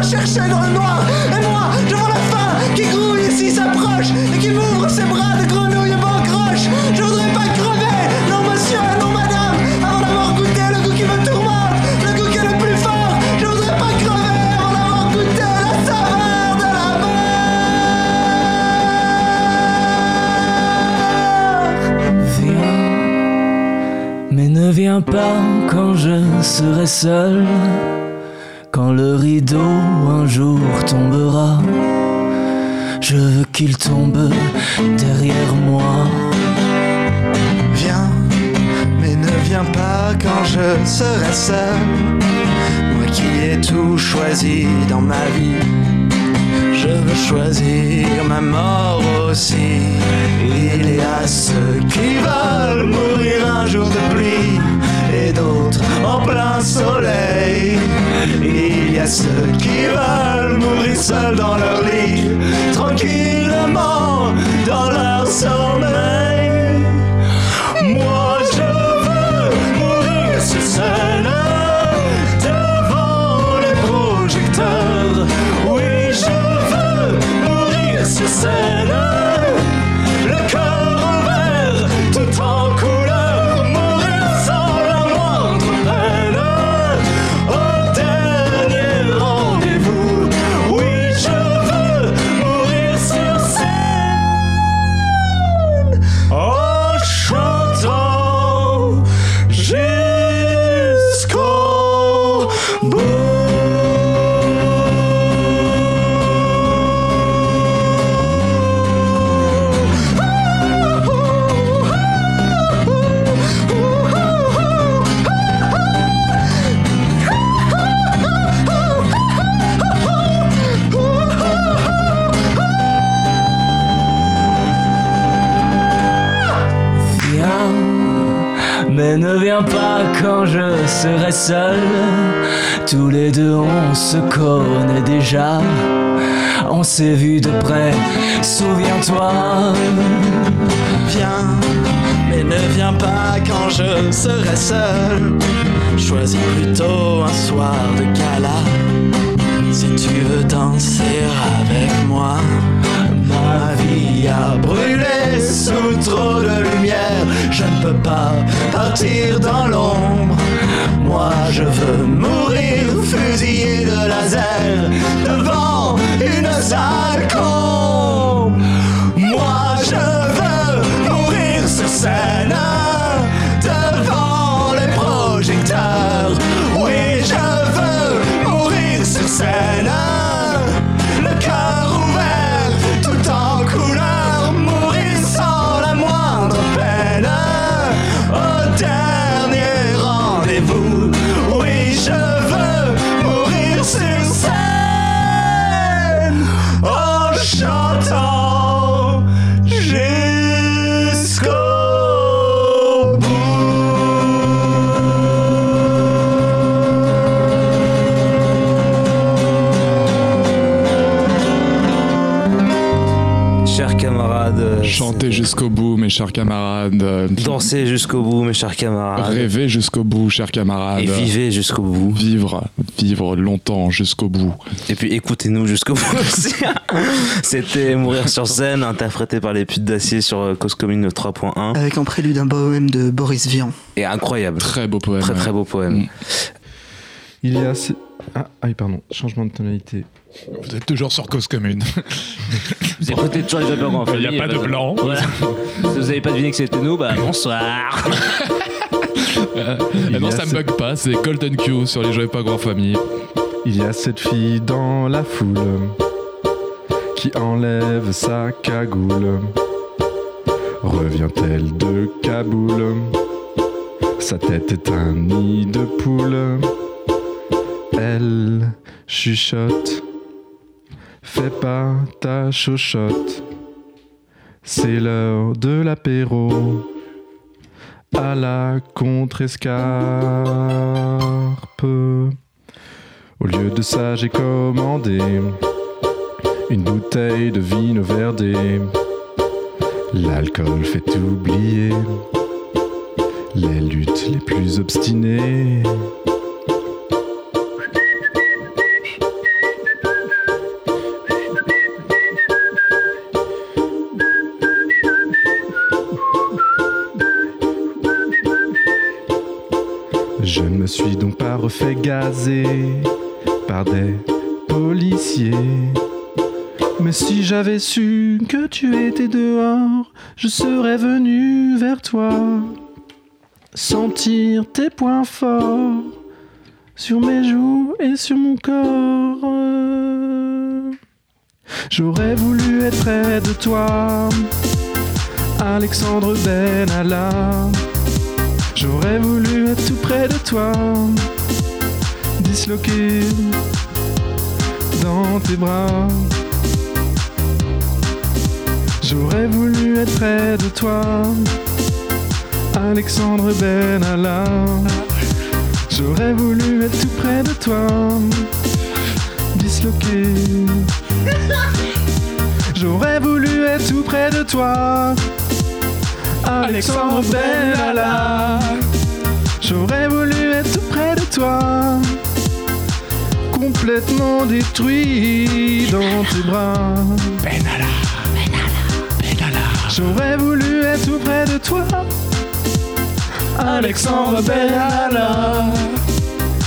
S27: chercher dans le noir. Et moi, je vois la faim qui grouille ici s'approche et qui m'ouvre ses bras de grenouille bancroche. Je voudrais pas crever, non monsieur, non madame, avant d'avoir goûté le goût qui me tourmente, le goût qui est le plus fort. Je voudrais pas crever avant d'avoir goûté la saveur de la
S28: Viens, mais ne viens pas quand je serai seul. Quand le rideau un jour tombera, je veux qu'il tombe derrière moi.
S27: Viens, mais ne viens pas quand je serai seul. Moi qui ai tout choisi dans ma vie. Je veux choisir ma mort aussi. Il y a ceux qui veulent mourir un jour de pluie d'autres en plein soleil. Il y a ceux qui veulent mourir seuls dans leur lit, tranquillement dans leur sommeil. Moi je veux mourir sur scène devant les projecteurs. Oui, je veux mourir sur
S28: ne viens pas quand je serai seul. Tous les deux on se connaît déjà. On s'est vu de près, souviens-toi.
S27: Viens, mais ne viens pas quand je serai seul. Choisis plutôt un soir de gala. Si tu veux danser avec moi, ma vie a brûlé sous trop de lumière. Je ne peux pas partir dans l'ombre. Moi je veux mourir fusillé de laser devant une salle comble. Moi je veux mourir sur scène jusqu'au
S14: bout, mes chers camarades.
S26: Dansez jusqu'au bout, mes chers camarades.
S14: Rêvez jusqu'au bout, chers camarades.
S26: Et vivez jusqu'au bout.
S14: Vivre, vivre longtemps jusqu'au bout.
S26: Et puis écoutez-nous jusqu'au bout aussi. C'était Mourir sur scène, interprété par les putes d'acier sur euh, Cause Commune 3.1.
S27: Avec en prélude un poème de Boris Vian.
S26: Et incroyable.
S14: Très beau poème.
S26: Très très beau poème.
S29: Il y a. ce- Ah, ah oui, pardon, changement de tonalité.
S30: Vous êtes toujours sur cause commune.
S26: Vous écoutez toujours les Jabberons en
S30: Il n'y a pas de
S26: bah,
S30: blanc.
S26: Voilà. Si vous n'avez pas deviné que c'était nous, bah bonsoir.
S14: Euh, ah non, ça me bug pas, c'est Golden Q sur les Jouets pas grand famille.
S29: Il y a cette fille dans la foule qui enlève sa cagoule. Revient-elle de Kaboul? Sa tête est un nid de poule. Elle chuchote. Fais pas ta chochotte. C'est l'heure de l'apéro. À la contre-escarpe. Au lieu de ça, j'ai commandé une bouteille de vino verdé. L'alcool fait oublier les luttes les plus obstinées. Su que tu étais dehors, je serais venu vers toi. Sentir tes points forts
S19: sur mes joues et sur mon corps. J'aurais voulu être près de toi, Alexandre Benalla. J'aurais voulu être tout près de toi, disloqué dans tes bras. J'aurais voulu être près de toi, Alexandre Benalla. J'aurais voulu être tout près de toi, disloqué. J'aurais voulu être tout près de toi, Alexandre Benalla. J'aurais voulu être tout près de toi, complètement détruit dans tes bras. Benalla, J'aurais voulu être tout près de toi, Alexandre Benalla.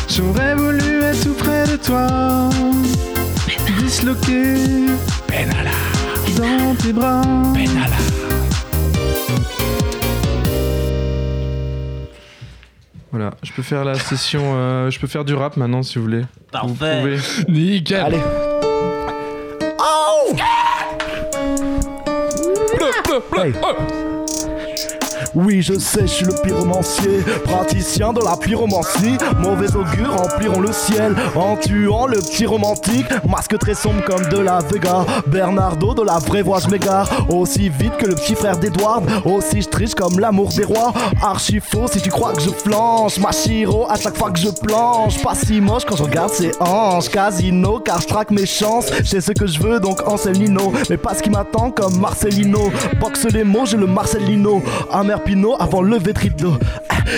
S19: J'aurais voulu être tout près de toi, disloqué dans tes bras. Voilà, je peux faire la session, euh, je peux faire du rap maintenant si vous voulez. Vous
S29: Parfait.
S19: pouvez.
S1: Nickel.
S19: Allez.
S31: Hey. Je sais, je suis le pyromancier, praticien de la pyromancie. Mauvais augure rempliront le ciel en tuant le petit romantique. Masque très sombre comme de la Vega. Bernardo de la vraie voix, je m'égare. Aussi vite que le petit frère d'Edward. Aussi je triche comme l'amour des rois. Archi faux si tu crois que je flanche. Machiro à chaque fois que je planche. Pas si moche quand je regarde ses hanches. Casino car je traque mes chances. J'ai ce que je veux donc Anselino. Mais pas ce qui m'attend comme Marcelino. Boxe les mots, j'ai le Marcelino. Amer Pinot avant le vétrito.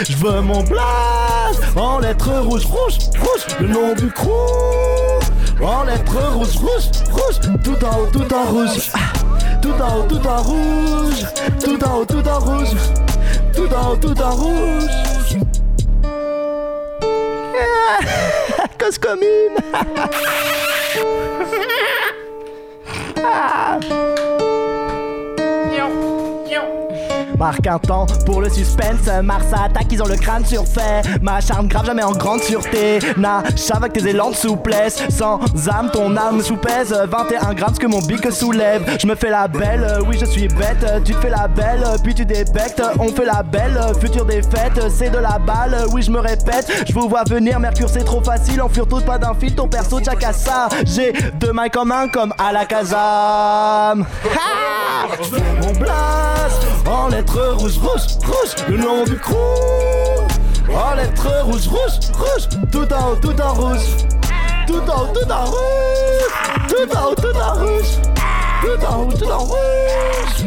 S31: Je veux mon blaze en lettres rouges, rouges, rouges. Le nom du crew en lettres rouges, rouges, rouges. Tout en haut, tout en rouge. Tout en haut, tout en rouge. Tout en haut, tout en rouge. Tout en haut, tout en rouge. Cause commune. Ah. Marque un temps pour le suspense. Mars attaque, ils ont le crâne surfait. Ma charme grave, jamais en grande sûreté. Nage avec tes élans de souplesse. Sans âme, ton âme sous-pèse. 21 grammes, ce que mon bic soulève. Je me fais la belle, oui, je suis bête. Tu te fais la belle, puis tu débectes. On fait la belle, future défaite. C'est de la balle, oui, je me répète. Je vous vois venir, Mercure, c'est trop facile. On fure toutes pas d'un fil, ton perso, tchak à ça. J'ai deux mains comme un, comme à la. Ha Mon blast en lettres rouges, rouges, rouges, le nom du crew. En lettres rouges, rouges, rouges, tout en haut, tout en rouge. Tout en haut, tout en rouge. Tout en haut, tout en rouge. Tout en haut, tout en rouge.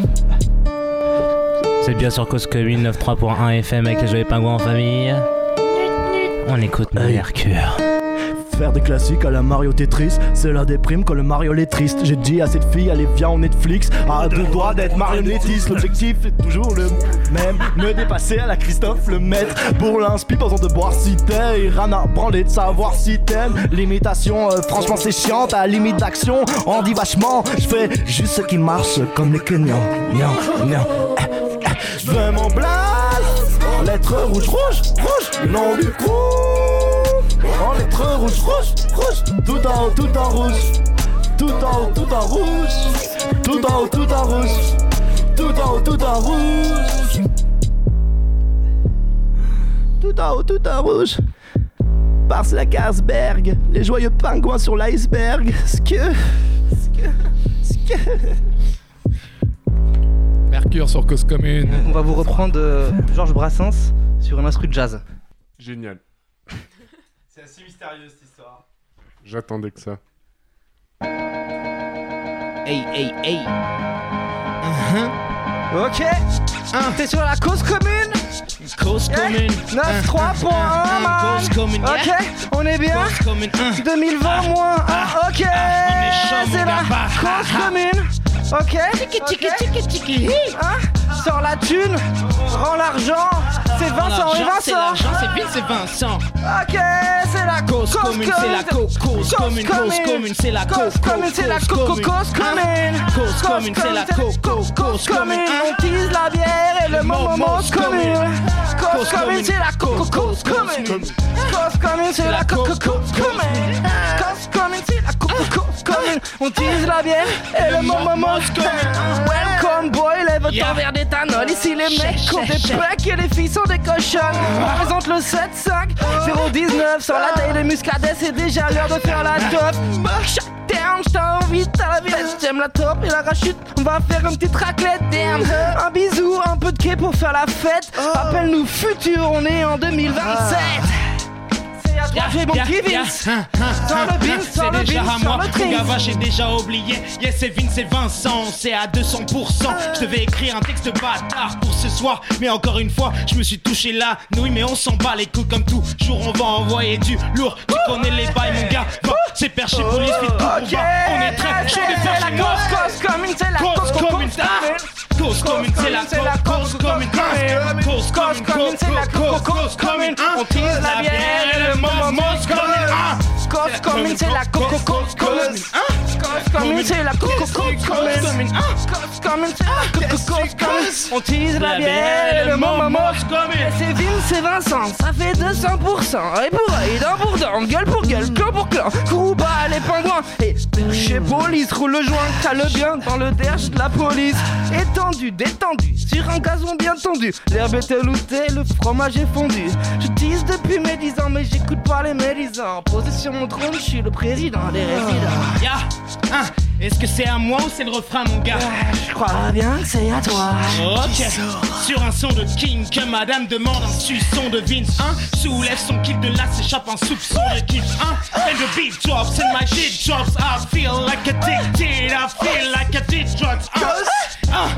S26: C'est bien sur Cause Commune 93.1 FM avec les joyeux pingouins en famille. On écoute Mercure.
S31: Faire des classiques à la Mario Tetris, c'est la déprime quand le Mario est triste. J'ai dit à cette fille, allez viens on Netflix, à deux doigts d'être marionnettiste. L'objectif est toujours le même, me dépasser à la Christophe le maître. Pas besoin de boire si t'es, Rana branlé de savoir si t'aimes. L'imitation, euh, franchement c'est chiant, à limite d'action, on dit vachement. Je fais juste ce qui marche comme les Kenyans. Nian, nian. Je veux mon blaze, en lettres rouges, rouges, rouges, le nom du crew. En lettres rouges, rouges, rouges, tout en haut, tout en rouge. Tout en haut, tout en rouge. Tout en haut, tout en rouge. Tout en haut, tout en rouge. Tout en haut, tout en rouge. Parce la Carlsberg, les joyeux pingouins sur l'iceberg. Ce que. Ce que. Ce que.
S1: Mercure sur Cause Commune.
S32: On va vous reprendre euh, Georges Brassens sur un instru de jazz.
S33: Génial.
S34: C'est assez mystérieux cette histoire.
S33: J'attendais que ça.
S32: Hey, hey, hey. Ok. T'es sur la cause commune?
S35: Cause commune.
S32: 9, 3.1, man.
S35: Cause commune,
S32: Ok,
S35: yeah.
S32: on est bien?
S35: Cause commune, un.
S32: 2020 moins 1, ok.
S35: chaud, mon
S32: C'est la cause
S35: ah, ah.
S32: commune. Ok.
S35: Tiki, tiki,
S32: ok.
S35: tiki, tiki.
S32: Hein Sors la thune, rends l'argent. C'est Vincent et
S35: C'est
S32: Vincent.
S35: l'argent, c'est Bill, c'est Vincent.
S32: Ok, c'est la
S35: Cause commune, c'est la cause commune, cause commune, c'est la
S32: cause commune, c'est la
S35: cause
S32: co- co-
S35: commune.
S32: cause commune,
S35: Cause commune, c'est la cause commune.
S32: On tease la bière et le moment commune.
S35: commune.
S32: Cause
S35: Cause
S32: commune,
S35: commune.
S32: c'est la cause
S35: Cause
S32: commune. Cause commune, c'est la commune. Cause commune, c'est la coco commune. On utilise la bière et le moment Welcome boy, lève ton verre Ici les mecs ont des pecs et les filles sont des cochonnes. On présente le 7-5 019 sur la taille de muscadet. C'est déjà l'heure de faire la top. Shut down, envie, la. J'aime la top et la rachute. On va faire une petite raclette. Damn. Un bisou, un peu de quai pour faire la fête. Appelle-nous futur, on est en 2027. C'est j'ai mon petit Vince. Dans le Vince,
S35: C'est
S32: le
S35: déjà
S32: Vince,
S35: moi,
S32: le.
S35: Gava j'ai déjà oublié. Yes c'est Vince et Vincent, c'est à 200% Je devais écrire un texte bâtard pour ce soir. Mais encore une fois, je me suis touché la nouille Mais on s'en bat les couilles comme toujours. On va envoyer du lourd, tu connais les bails mon gars. Va, C'est perché police, vite tout on est très chaud de faire
S32: C'est la cause, cause commune, c'est la
S35: Cause
S32: cause
S35: commune, ah. Cause commune, c'est
S32: c'est la
S35: cause commune ah. Cause commune,
S32: commune, c'est la
S35: cause
S32: cause
S35: cause commune
S32: commune. On tise la bière et le moment
S35: mos commune ah.
S32: Cause commune, c'est la coco cause commune. C'est la coco cause commune. Cause commune, c'est la commune. On tease la bière et le moment c'est Vince c'est Vincent, ça fait 200%. Et pour œil, dent pour dent, gueule pour gueule, clan pour clan. Kouba, les pingouins. Et chez police, roule le joint, cale bien dans le derge de la police. Étendu, détendu, sur un gazon bien tendu. L'herbe est veloutée, le fromage est fondu. Je tease depuis mes 10 ans, mais j'écoute pas les médisants. Posé sur mon trône, je suis le président des résidents.
S35: Hein, Est-ce que c'est à moi ou c'est le refrain mon gars
S32: Je crois bien que c'est à toi.
S35: Ok, sur un son de King que madame demande un suçon de Vince 1 Soulève son kick de là s'échappe un soupçon de kick 1 And the beat drops and my dick drops. I feel like addicted, I feel like did drugs Uh,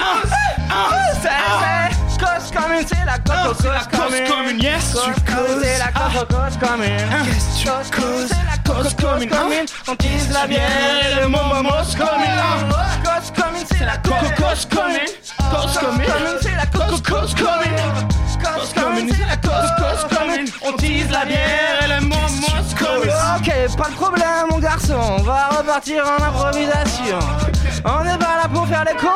S35: uh, uh, uh,
S32: Cause commune, c'est la coco
S35: c'est la
S32: commune.
S35: commune, yes, tu causes.
S32: c'est la coco cause commune.
S35: Qu'est-ce que tu
S32: Cause commune, c'est la
S35: commune, hein?
S32: commune. On tease la bière et le moment mos commune. Cause commune, c'est la coco cause commune. Cause commune, c'est la coco cause commune. Cause commune, c'est la cause cause commune. On tease la bière et le moment mos commune. Ok, pas de problème mon garçon, on va repartir en improvisation. On n'est pas là pour faire les cons,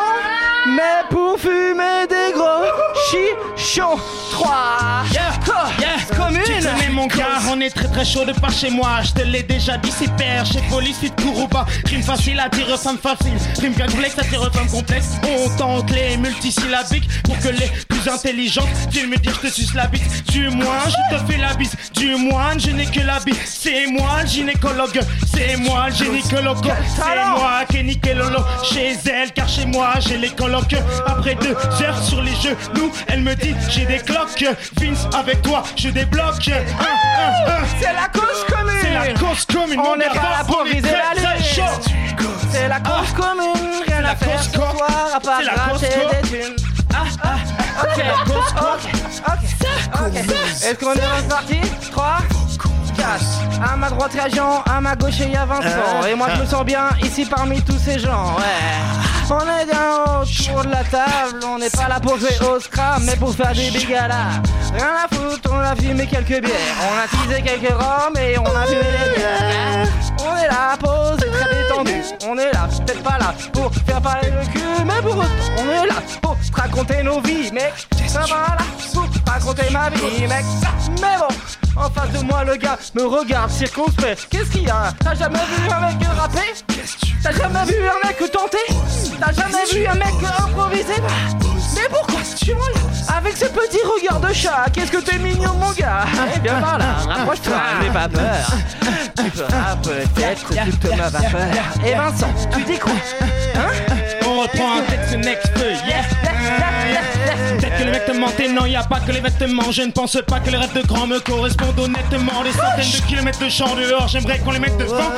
S32: mais pour fumer des gros chichons. 3
S35: Yeah, yeah,
S32: commune.
S35: Tu connais mon gars, on est très très chaud de par chez moi. Je te l'ai déjà dit, c'est père. Chez police, fit Kourouba. Rime facile attire femme facile. Rime complexe attire femme complexe. On tente les multisyllabiques pour que les plus intelligentes viennent me dire je te suce la bite. Du moins, je te fais la bise. Du moins, je n'ai que la bite. C'est moi le gynécologue. C'est moi le gynécologue. C'est moi qui ai niqué Lolo chez elle. Car chez moi, j'ai les colocs. Après deux heures sur les genoux, elle me dit j'ai des cloques. Vince, avec toi, je débloque.
S32: C'est la cause commune.
S35: C'est la cause commune.
S32: On n'est pas là pour viser la lune. C'est la cause commune. Rien à faire ce soir à part
S35: C'est la
S32: gratter des. Ah, ah, ok, ok, ok, ok. Est-ce qu'on est reparti 3, 4. À ma droite, il y a Jean, à ma gauche, il y a Vincent. Et moi, je me sens bien ici parmi tous ces gens. Ouais. On est bien autour de la table. On n'est pas là pour jouer au scram, mais pour faire des bigalas. Rien à foutre, on a fumé quelques bières. On a teasé quelques rhums et on a fumé les bières. On est là, posé, très détendu. On est là, peut-être pas là pour faire parler le cul, mais pour autant, on est là pour te raconter nos vies, mec. Ça va là pour te raconter ma vie, mec. Mais bon. En face de moi, le gars me regarde circonspect. Qu'est-ce qu'il y a? T'as jamais vu un mec rapper? T'as jamais vu un mec tenter? T'as jamais vu un mec improviser? Mais pourquoi tu Avec ce petit regard de chat, qu'est-ce que t'es mignon, mon gars? Eh bien, par là, rapproche-toi, n'aie pas peur. Tu feras peut-être toute ma vapeur. Et Vincent, tu dis quoi? Hein?
S35: On reprend un texte next yeah. Peut-être que les mecs te mentent, non, y a pas que les vêtements. Je ne pense pas que les rêves de grands me correspondent honnêtement. Des centaines de kilomètres de champ dehors, j'aimerais qu'on les mette devant.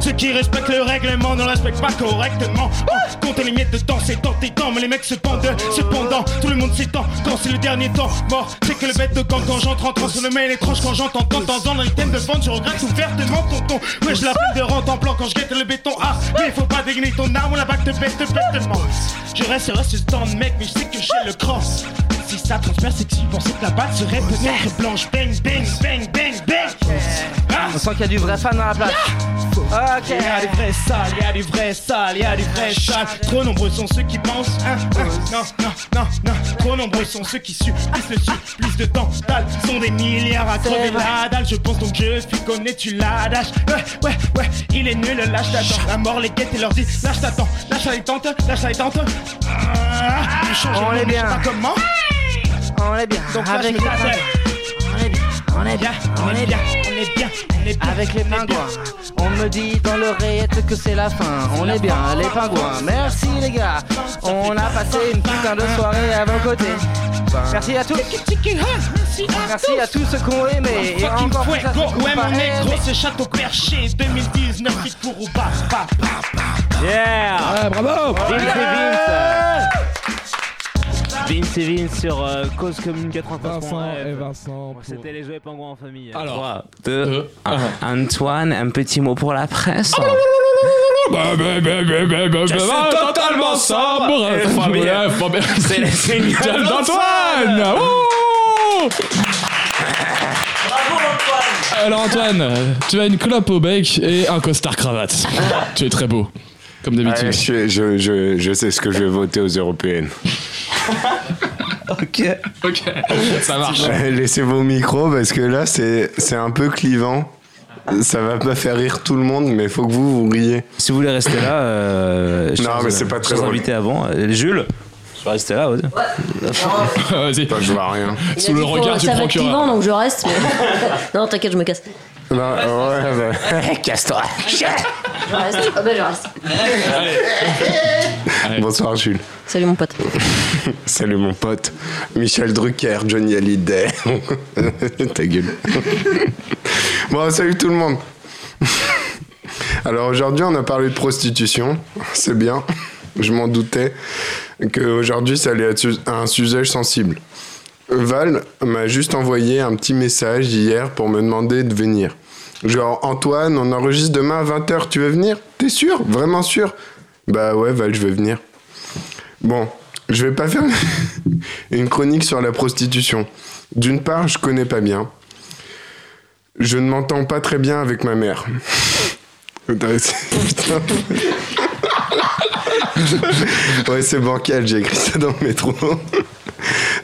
S35: Ceux qui respectent le règlement ne le respectent pas correctement. Oh, compter les miettes de temps, c'est tentant, mais les mecs se pendent. Cependant, tout le monde s'étend quand c'est le dernier temps. Mort, c'est que le bête de camp quand j'entre en transe, le mail étrange quand j'entends tant dans l'item de vente, je regrette ouvertement tonton. Ouais, je la peine de rente en plan quand je guette le béton. Ah, mais faut pas dégainer ton arme ou la bague te bête bêtement. Je reste ce temps de mec, mais je sais que j'ai le cross. Si ça transperce, c'est que tu pensais que la balle serait peut-être blanche. Bang, bang, bang, bang, bang. Ah.
S32: On sent qu'il y a du vrai fan dans la place. Ok.
S35: Il y a du vrai sale, il y a du vrai sale, il y a du vrai sale. Trop nombreux sont ceux qui pensent. hein, hein. Non, non, non, non. Trop nombreux sont ceux qui suent. Plus le suent, plus de temps. Dalle, sont des milliards à crever la dalle. Je pense donc je suis connais, tu l'adaches. Ouais, ouais, ouais. Il est nul, lâche t'attends. La mort les guette et leur dit lâche t'attends. Lâche les tentes, lâche les tentes. Ah,
S32: On est bien.
S35: pas comment.
S32: On est bien.
S35: Donc
S32: Avec
S35: le
S32: les pingouins. On est bien. On est bien.
S35: On est bien, on est bien, on est bien.
S32: Avec les pingouins. On me dit dans l'oreillette que c'est la fin. On est bien, les pingouins. Merci les gars. On a passé une putain de soirée à vos côtés. Merci à tous. Merci à tous ceux qui ont aimé. Et encore plus à
S35: fuego,
S32: ceux qui
S35: ouais mon négro, c'est Château Perché 2019, Fit pour ou pas, pas, pas,
S32: Yeah
S35: Ouais, bravo
S32: Vince et Vince
S26: Vince et Vince sur euh, Cause Commune 93.1.
S30: Vincent et Vincent.
S26: C'était les jouets pingouins en famille.
S30: Alors,
S26: 3, 2, Antoine, un petit mot pour la presse.
S30: Bah, bah, bah, bah, bah, bah, bah,
S26: suis
S30: bah,
S26: totalement sobre. C'est les
S30: Quel
S26: d'Antoine.
S30: d'Antoine Ouh Alors Antoine, tu as une clope au bec et un costard cravate. tu es très beau, comme d'habitude.
S36: Ouais, je, je, je, je sais ce que je vais voter aux européennes.
S26: ok.
S30: Ok, ça marche.
S36: Laissez vos micros parce que là, c'est c'est un peu clivant. Ça va pas faire rire tout le monde, mais faut que vous, vous riez.
S26: Si vous voulez rester là, euh,
S36: Non,
S26: chers-
S36: mais c'est pas très
S26: chers
S36: drôle.
S26: invités avant. Euh, Jules, tu vas rester là, vas-y.
S30: Vas-y.
S36: je vois rien.
S37: Il a dit faut- ça va être clivant, donc je reste. mais- non, t'inquiète, je me casse.
S36: Non, ouais, bah, casse-toi.
S37: Je reste. Ah bah, je reste.
S36: Bonsoir Jules.
S37: Salut mon pote.
S36: Salut mon pote. Michel Drucker, Johnny Hallyday. Ta gueule. bon, salut tout le monde. Alors aujourd'hui, on a parlé de prostitution. C'est bien. Je m'en doutais qu'aujourd'hui, ça allait être un sujet sensible. Val m'a juste envoyé un petit message hier pour me demander de venir. Genre, Antoine, on enregistre demain à 20h, tu veux venir? T'es sûr? Vraiment sûr? Bah ouais, Val, je veux venir. Bon, je vais pas faire une chronique sur la prostitution. D'une part, je connais pas bien. Je ne m'entends pas très bien avec ma mère. Putain. ouais, c'est bancal, j'ai écrit ça dans le métro.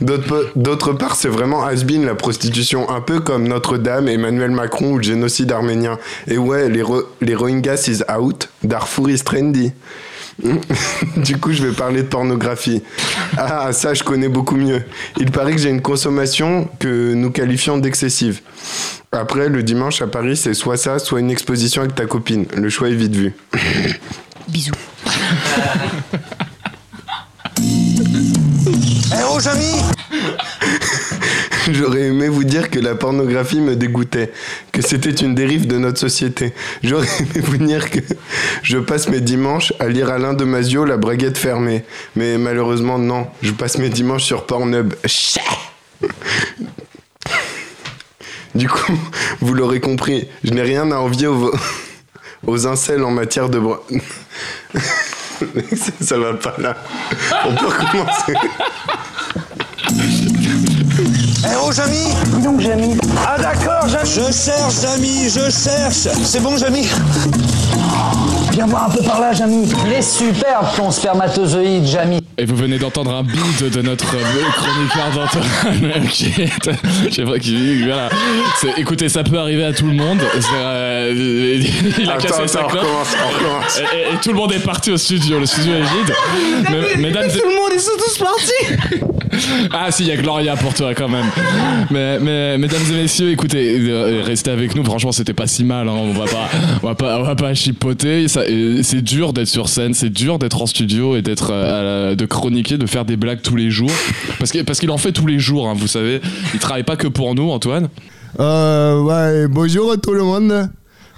S36: D'autre pa- D'autre part, c'est vraiment has la prostitution, un peu comme Notre-Dame, Emmanuel Macron ou le génocide arménien. Et ouais, les Rohingyas is out, Darfour is trendy. du coup, je vais parler de pornographie. Ah, ça, je connais beaucoup mieux. Il paraît que j'ai une consommation que nous qualifions d'excessive. Après, le dimanche à Paris, c'est soit ça, soit une exposition avec ta copine. Le choix est vite vu.
S37: Bisous.
S38: Eh oh,
S36: J'aurais aimé vous dire que la pornographie me dégoûtait, que c'était une dérive de notre société. J'aurais aimé vous dire que je passe mes dimanches à lire Alain de Mazio, La braguette fermée. Mais malheureusement, non. Je passe mes dimanches sur Pornhub. Du coup, vous l'aurez compris, je n'ai rien à envier aux, aux incels en matière de... ça, ça va pas là. On peut recommencer.
S38: Eh oh, Jamy Dis donc, Jamy. Ah d'accord, Jamy. Je cherche, Jamy, je cherche. C'est bon, Jamy? Viens voir un peu par là, Jamy. Il est superbe ton spermatozoïde, Jamy.
S30: Et vous venez d'entendre un beat de notre chroniqueur d'Antoine qui est, je sais pas qui, voilà. Écoutez, ça peut arriver à tout le monde. Euh, il a
S36: Attends,
S30: cassé sa
S36: attends, on
S30: clope.
S36: recommence, on recommence.
S30: Et, et- et tout le monde est parti au studio. Le studio est vide. Mais- mesdames, et-
S37: le monde, ils sont tous partis
S30: ah si, il y a Gloria pour toi quand même. Mais, mais mesdames et messieurs, écoutez, euh, restez avec nous. Franchement, c'était pas si mal. hein. On va pas, on va pas, on va pas chipoter. Et C'est dur d'être sur scène, c'est dur d'être en studio et d'être, euh, à de chroniquer, de faire des blagues tous les jours. Parce que parce qu'il en fait tous les jours. hein, vous savez, il travaille pas que pour nous, Antoine.
S39: Euh, ouais, bonjour tout le monde.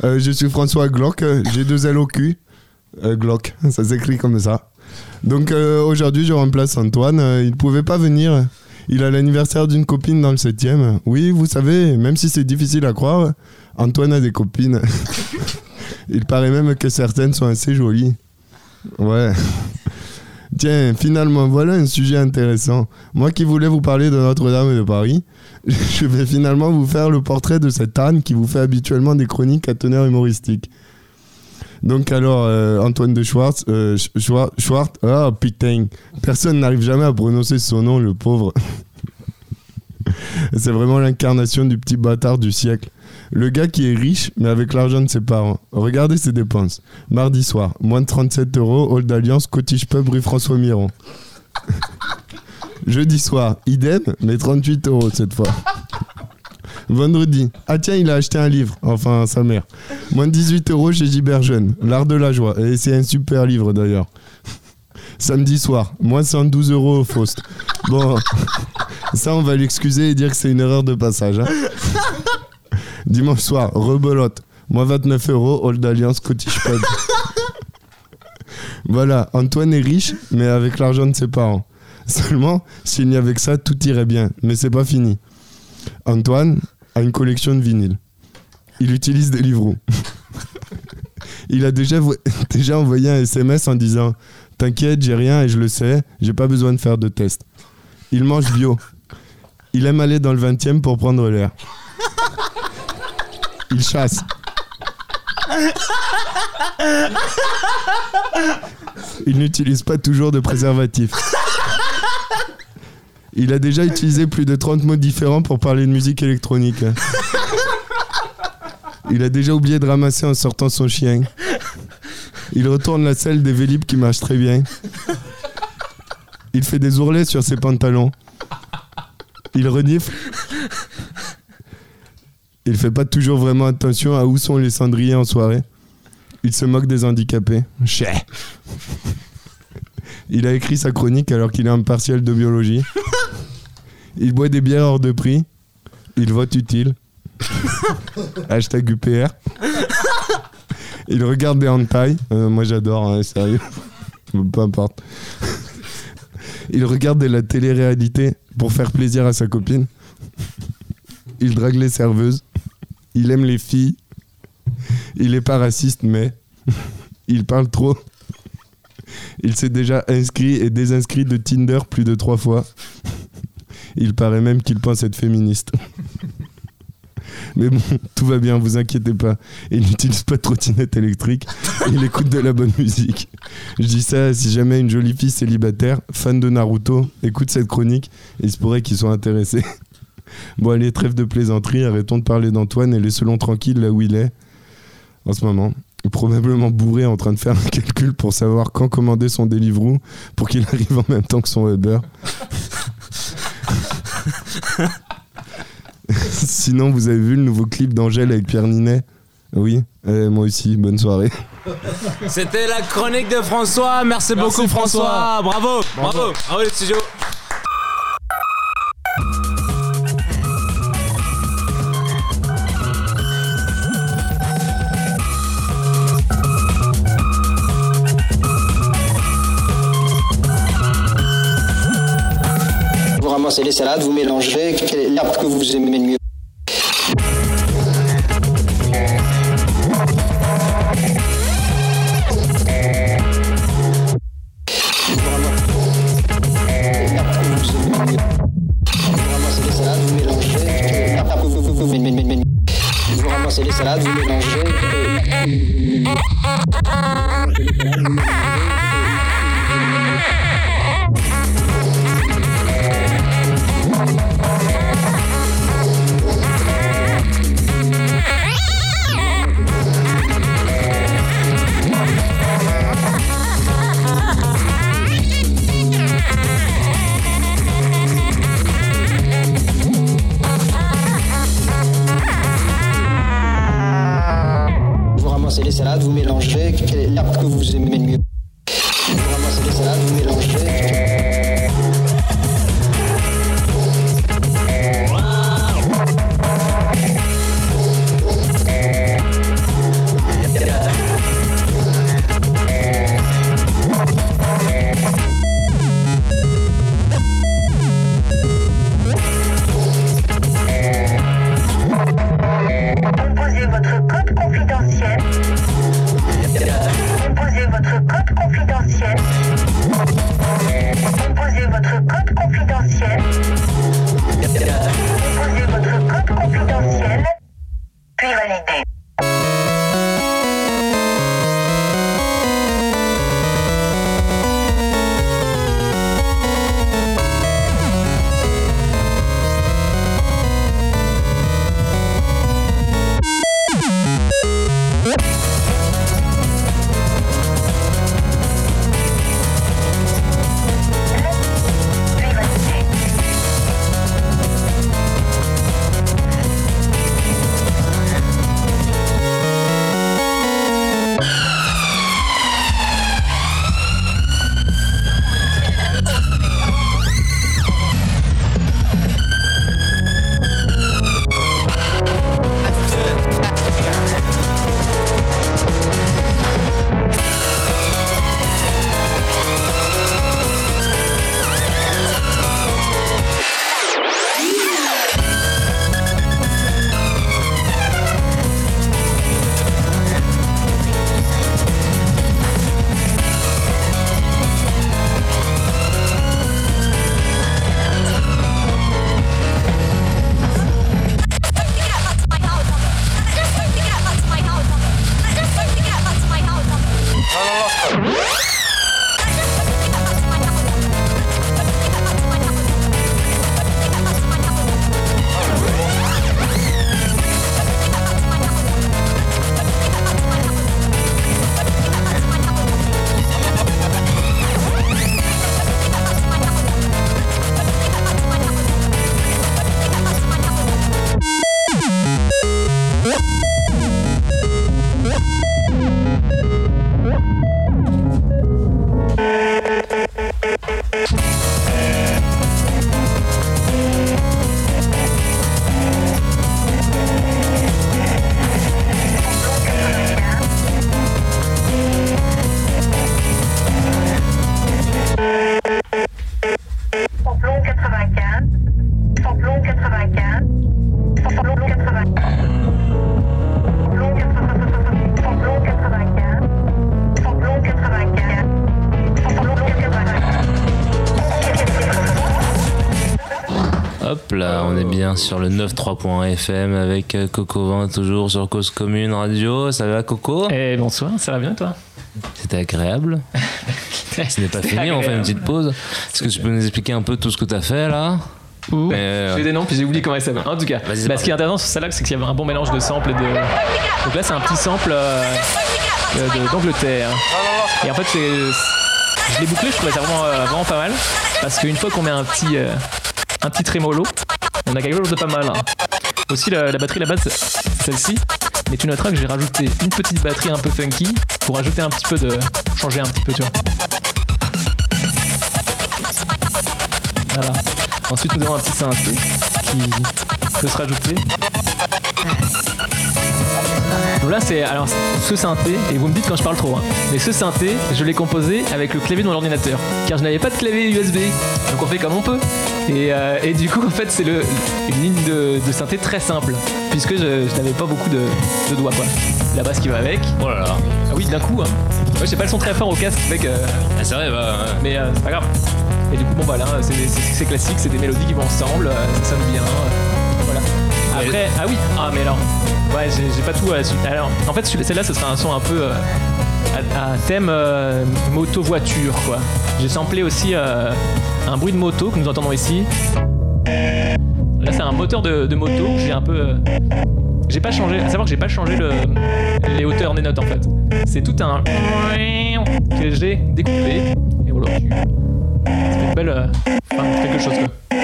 S39: Euh, je suis François Glock. J'ai deux L au cul. Euh, Glock, ça s'écrit comme ça. Donc euh, aujourd'hui, je remplace Antoine. Euh, il ne pouvait pas venir. Il a l'anniversaire d'une copine dans le 7 Oui, vous savez, même si c'est difficile à croire, Antoine a des copines. il paraît même que certaines sont assez jolies. Ouais. Tiens, finalement, voilà un sujet intéressant. Moi qui voulais vous parler de Notre-Dame de Paris, je vais finalement vous faire le portrait de cette Anne qui vous fait habituellement des chroniques à teneur humoristique.
S36: Donc alors, euh, Antoine de Schwartz, euh, ah putain, personne n'arrive jamais à prononcer son nom, le pauvre. C'est vraiment l'incarnation du petit bâtard du siècle. Le gars qui est riche, mais avec l'argent de ses parents. Regardez ses dépenses. Mardi soir, moins de 37 euros, Old Alliance, Cottage Pub, rue François Miron. Jeudi soir, idem, mais 38 euros cette fois. Vendredi, ah tiens, il a acheté un livre, enfin sa mère. Moins de 18 euros chez Gilbert Jeune, L'Art de la Joie, et c'est un super livre d'ailleurs. Samedi soir, moins 112 euros au Faust. Bon, ça on va l'excuser et dire que c'est une erreur de passage. hein. Dimanche soir, rebelote, moins 29 euros, Old Alliance, Cottage Pub. Voilà, Antoine est riche, mais avec l'argent de ses parents. Seulement, s'il n'y avait que ça, tout irait bien, mais c'est pas fini. Antoine a une collection de vinyles. Il utilise des livres. Il a déjà, déjà envoyé un SMS en disant T'inquiète, j'ai rien et je le sais, j'ai pas besoin de faire de test. Il mange bio. Il aime aller dans le 20 e pour prendre l'air. Il chasse. Il n'utilise pas toujours de préservatif. Il a déjà utilisé plus de 30 mots différents pour parler de musique électronique. Il a déjà oublié de ramasser en sortant son chien. Il retourne la selle des Vélib qui marche très bien. Il fait des ourlets sur ses pantalons. Il renifle. Il fait pas toujours vraiment attention à où sont les cendriers en soirée. Il se moque des handicapés. Chais. Il a écrit sa chronique alors qu'il est en partiel de biologie. Il boit des bières hors de prix. Il vote utile. Hashtag UPR. Il regarde des hentai. Euh, moi j'adore, hein, sérieux. Peu importe. Il regarde de la télé-réalité pour faire plaisir à sa copine. Il drague les serveuses. Il aime les filles. Il est pas raciste, mais il parle trop. Il s'est déjà inscrit et désinscrit de Tinder plus de trois fois. Il paraît même qu'il pense être féministe. Mais bon, tout va bien, vous inquiétez pas. Il n'utilise pas de trottinette électrique. Il écoute de la bonne musique. Je dis ça si jamais une jolie fille célibataire, fan de Naruto, écoute cette chronique, il se pourrait qu'ils soient intéressés. Bon, allez, trêve de plaisanterie, arrêtons de parler d'Antoine et laissons-le tranquille là où il est en ce moment. Probablement bourré en train de faire un calcul pour savoir quand commander son Deliveroo pour qu'il arrive en même temps que son Uber. Sinon, vous avez vu le nouveau clip d'Angèle avec Pierre Ninet? Oui, Euh, moi aussi, bonne soirée.
S26: C'était la chronique de François. Merci,
S30: Merci,
S26: beaucoup François.
S30: François.
S26: Bravo,
S30: Bravo.
S26: bravo, bravo les studios.
S40: Ramassez les salades, vous est l'herbe que vous aimez le mieux?
S26: Bien sur le 93.fm avec euh, Coco 20 toujours sur Cause Commune Radio. Ça va Coco?
S41: Eh bonsoir, ça va bien toi?
S26: C'était agréable. Ce n'est pas fini, on fait une
S41: agréable.
S26: petite pause. Est-ce que tu peux nous expliquer un peu tout ce que tu as fait là?
S41: Ouh,
S26: euh,
S41: J'ai des noms puis j'ai oublié comment il s'appelle. En tout cas, bah, ce qui est intéressant sur celle-là, c'est qu'il y avait un bon mélange de samples et de. Donc là, c'est un petit sample euh, de- d'Angleterre. Et en fait. Je l'ai bouclé, je trouvais ça vraiment, euh, vraiment pas mal. Parce qu'une fois qu'on met un petit, euh, un petit trémolo, on a quelque chose de pas mal. hein. Aussi, la, la batterie là-bas, c'est celle-ci. Mais tu noteras que j'ai rajouté une petite batterie un peu funky pour ajouter un petit peu de. changer un petit peu, tu vois. Voilà. Ensuite, nous avons un petit synthé qui peut se rajouter. Donc là, c'est alors ce synthé, et vous me dites quand je parle trop, hein, mais ce synthé, je l'ai composé avec le clavier de mon ordinateur, car je n'avais pas de clavier USB, donc on fait comme on peut. Et, euh, et du coup, en fait, c'est le- une ligne de, de synthé très simple, puisque je, je n'avais pas beaucoup de, de doigts, quoi. La basse qui va avec.
S26: Oh là là.
S41: Ah oui, d'un coup, hein. Moi, j'ai pas le son très fort au casque, fait que.
S26: Ah, c'est vrai, bah. ouais.
S41: Mais euh, c'est pas grave. Et du coup, bon voilà, c'est c'est- c'est classique, c'est des mélodies qui vont ensemble, euh, ça sonne bien. Euh. Après, ah oui, ah mais alors, ouais, j'ai pas tout à suite. Alors, en fait, celle-là, ce sera un son un peu euh, à, thème euh, moto-voiture, quoi. J'ai samplé aussi euh, un bruit de moto que nous entendons ici. Là, c'est un moteur de, de moto. J'ai un peu. euh, j'ai pas changé, à savoir que j'ai pas changé le, les hauteurs des notes en fait. C'est tout un que j'ai découpé. Et voilà, fait une belle. euh, enfin, quelque chose quoi.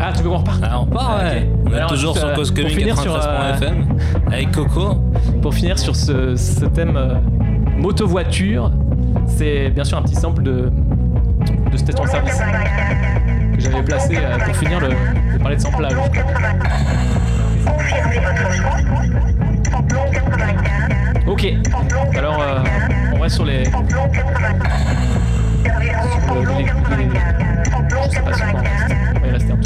S41: Ah, tu veux qu'on reparte
S26: Ah, on part,
S41: Ah,
S26: ouais.
S41: ok.
S26: On est toujours sur
S41: euh,
S26: Cause
S41: pour
S26: Commune
S41: finir sur,
S26: 93.fm
S41: euh,
S26: avec Coco.
S41: Pour finir sur ce, ce thème euh, moto-voiture, c'est bien sûr un petit sample de, de station-service que j'avais placé euh, pour finir le, de parler de samplage. Ok, alors euh, on reste sur les. sur le- les- les- je sais pas en.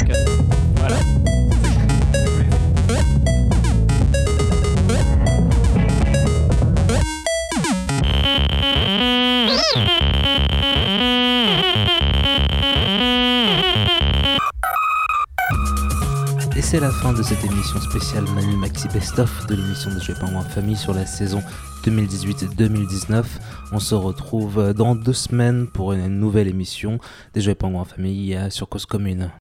S11: Et c'est la fin de cette émission spéciale Manu Maxi Best of de l'émission de Jouer Pingouin Famille sur la saison 2018-2019. On se retrouve dans deux semaines pour une nouvelle émission des Jouets Pingouin Famille euh, sur Cause Commune.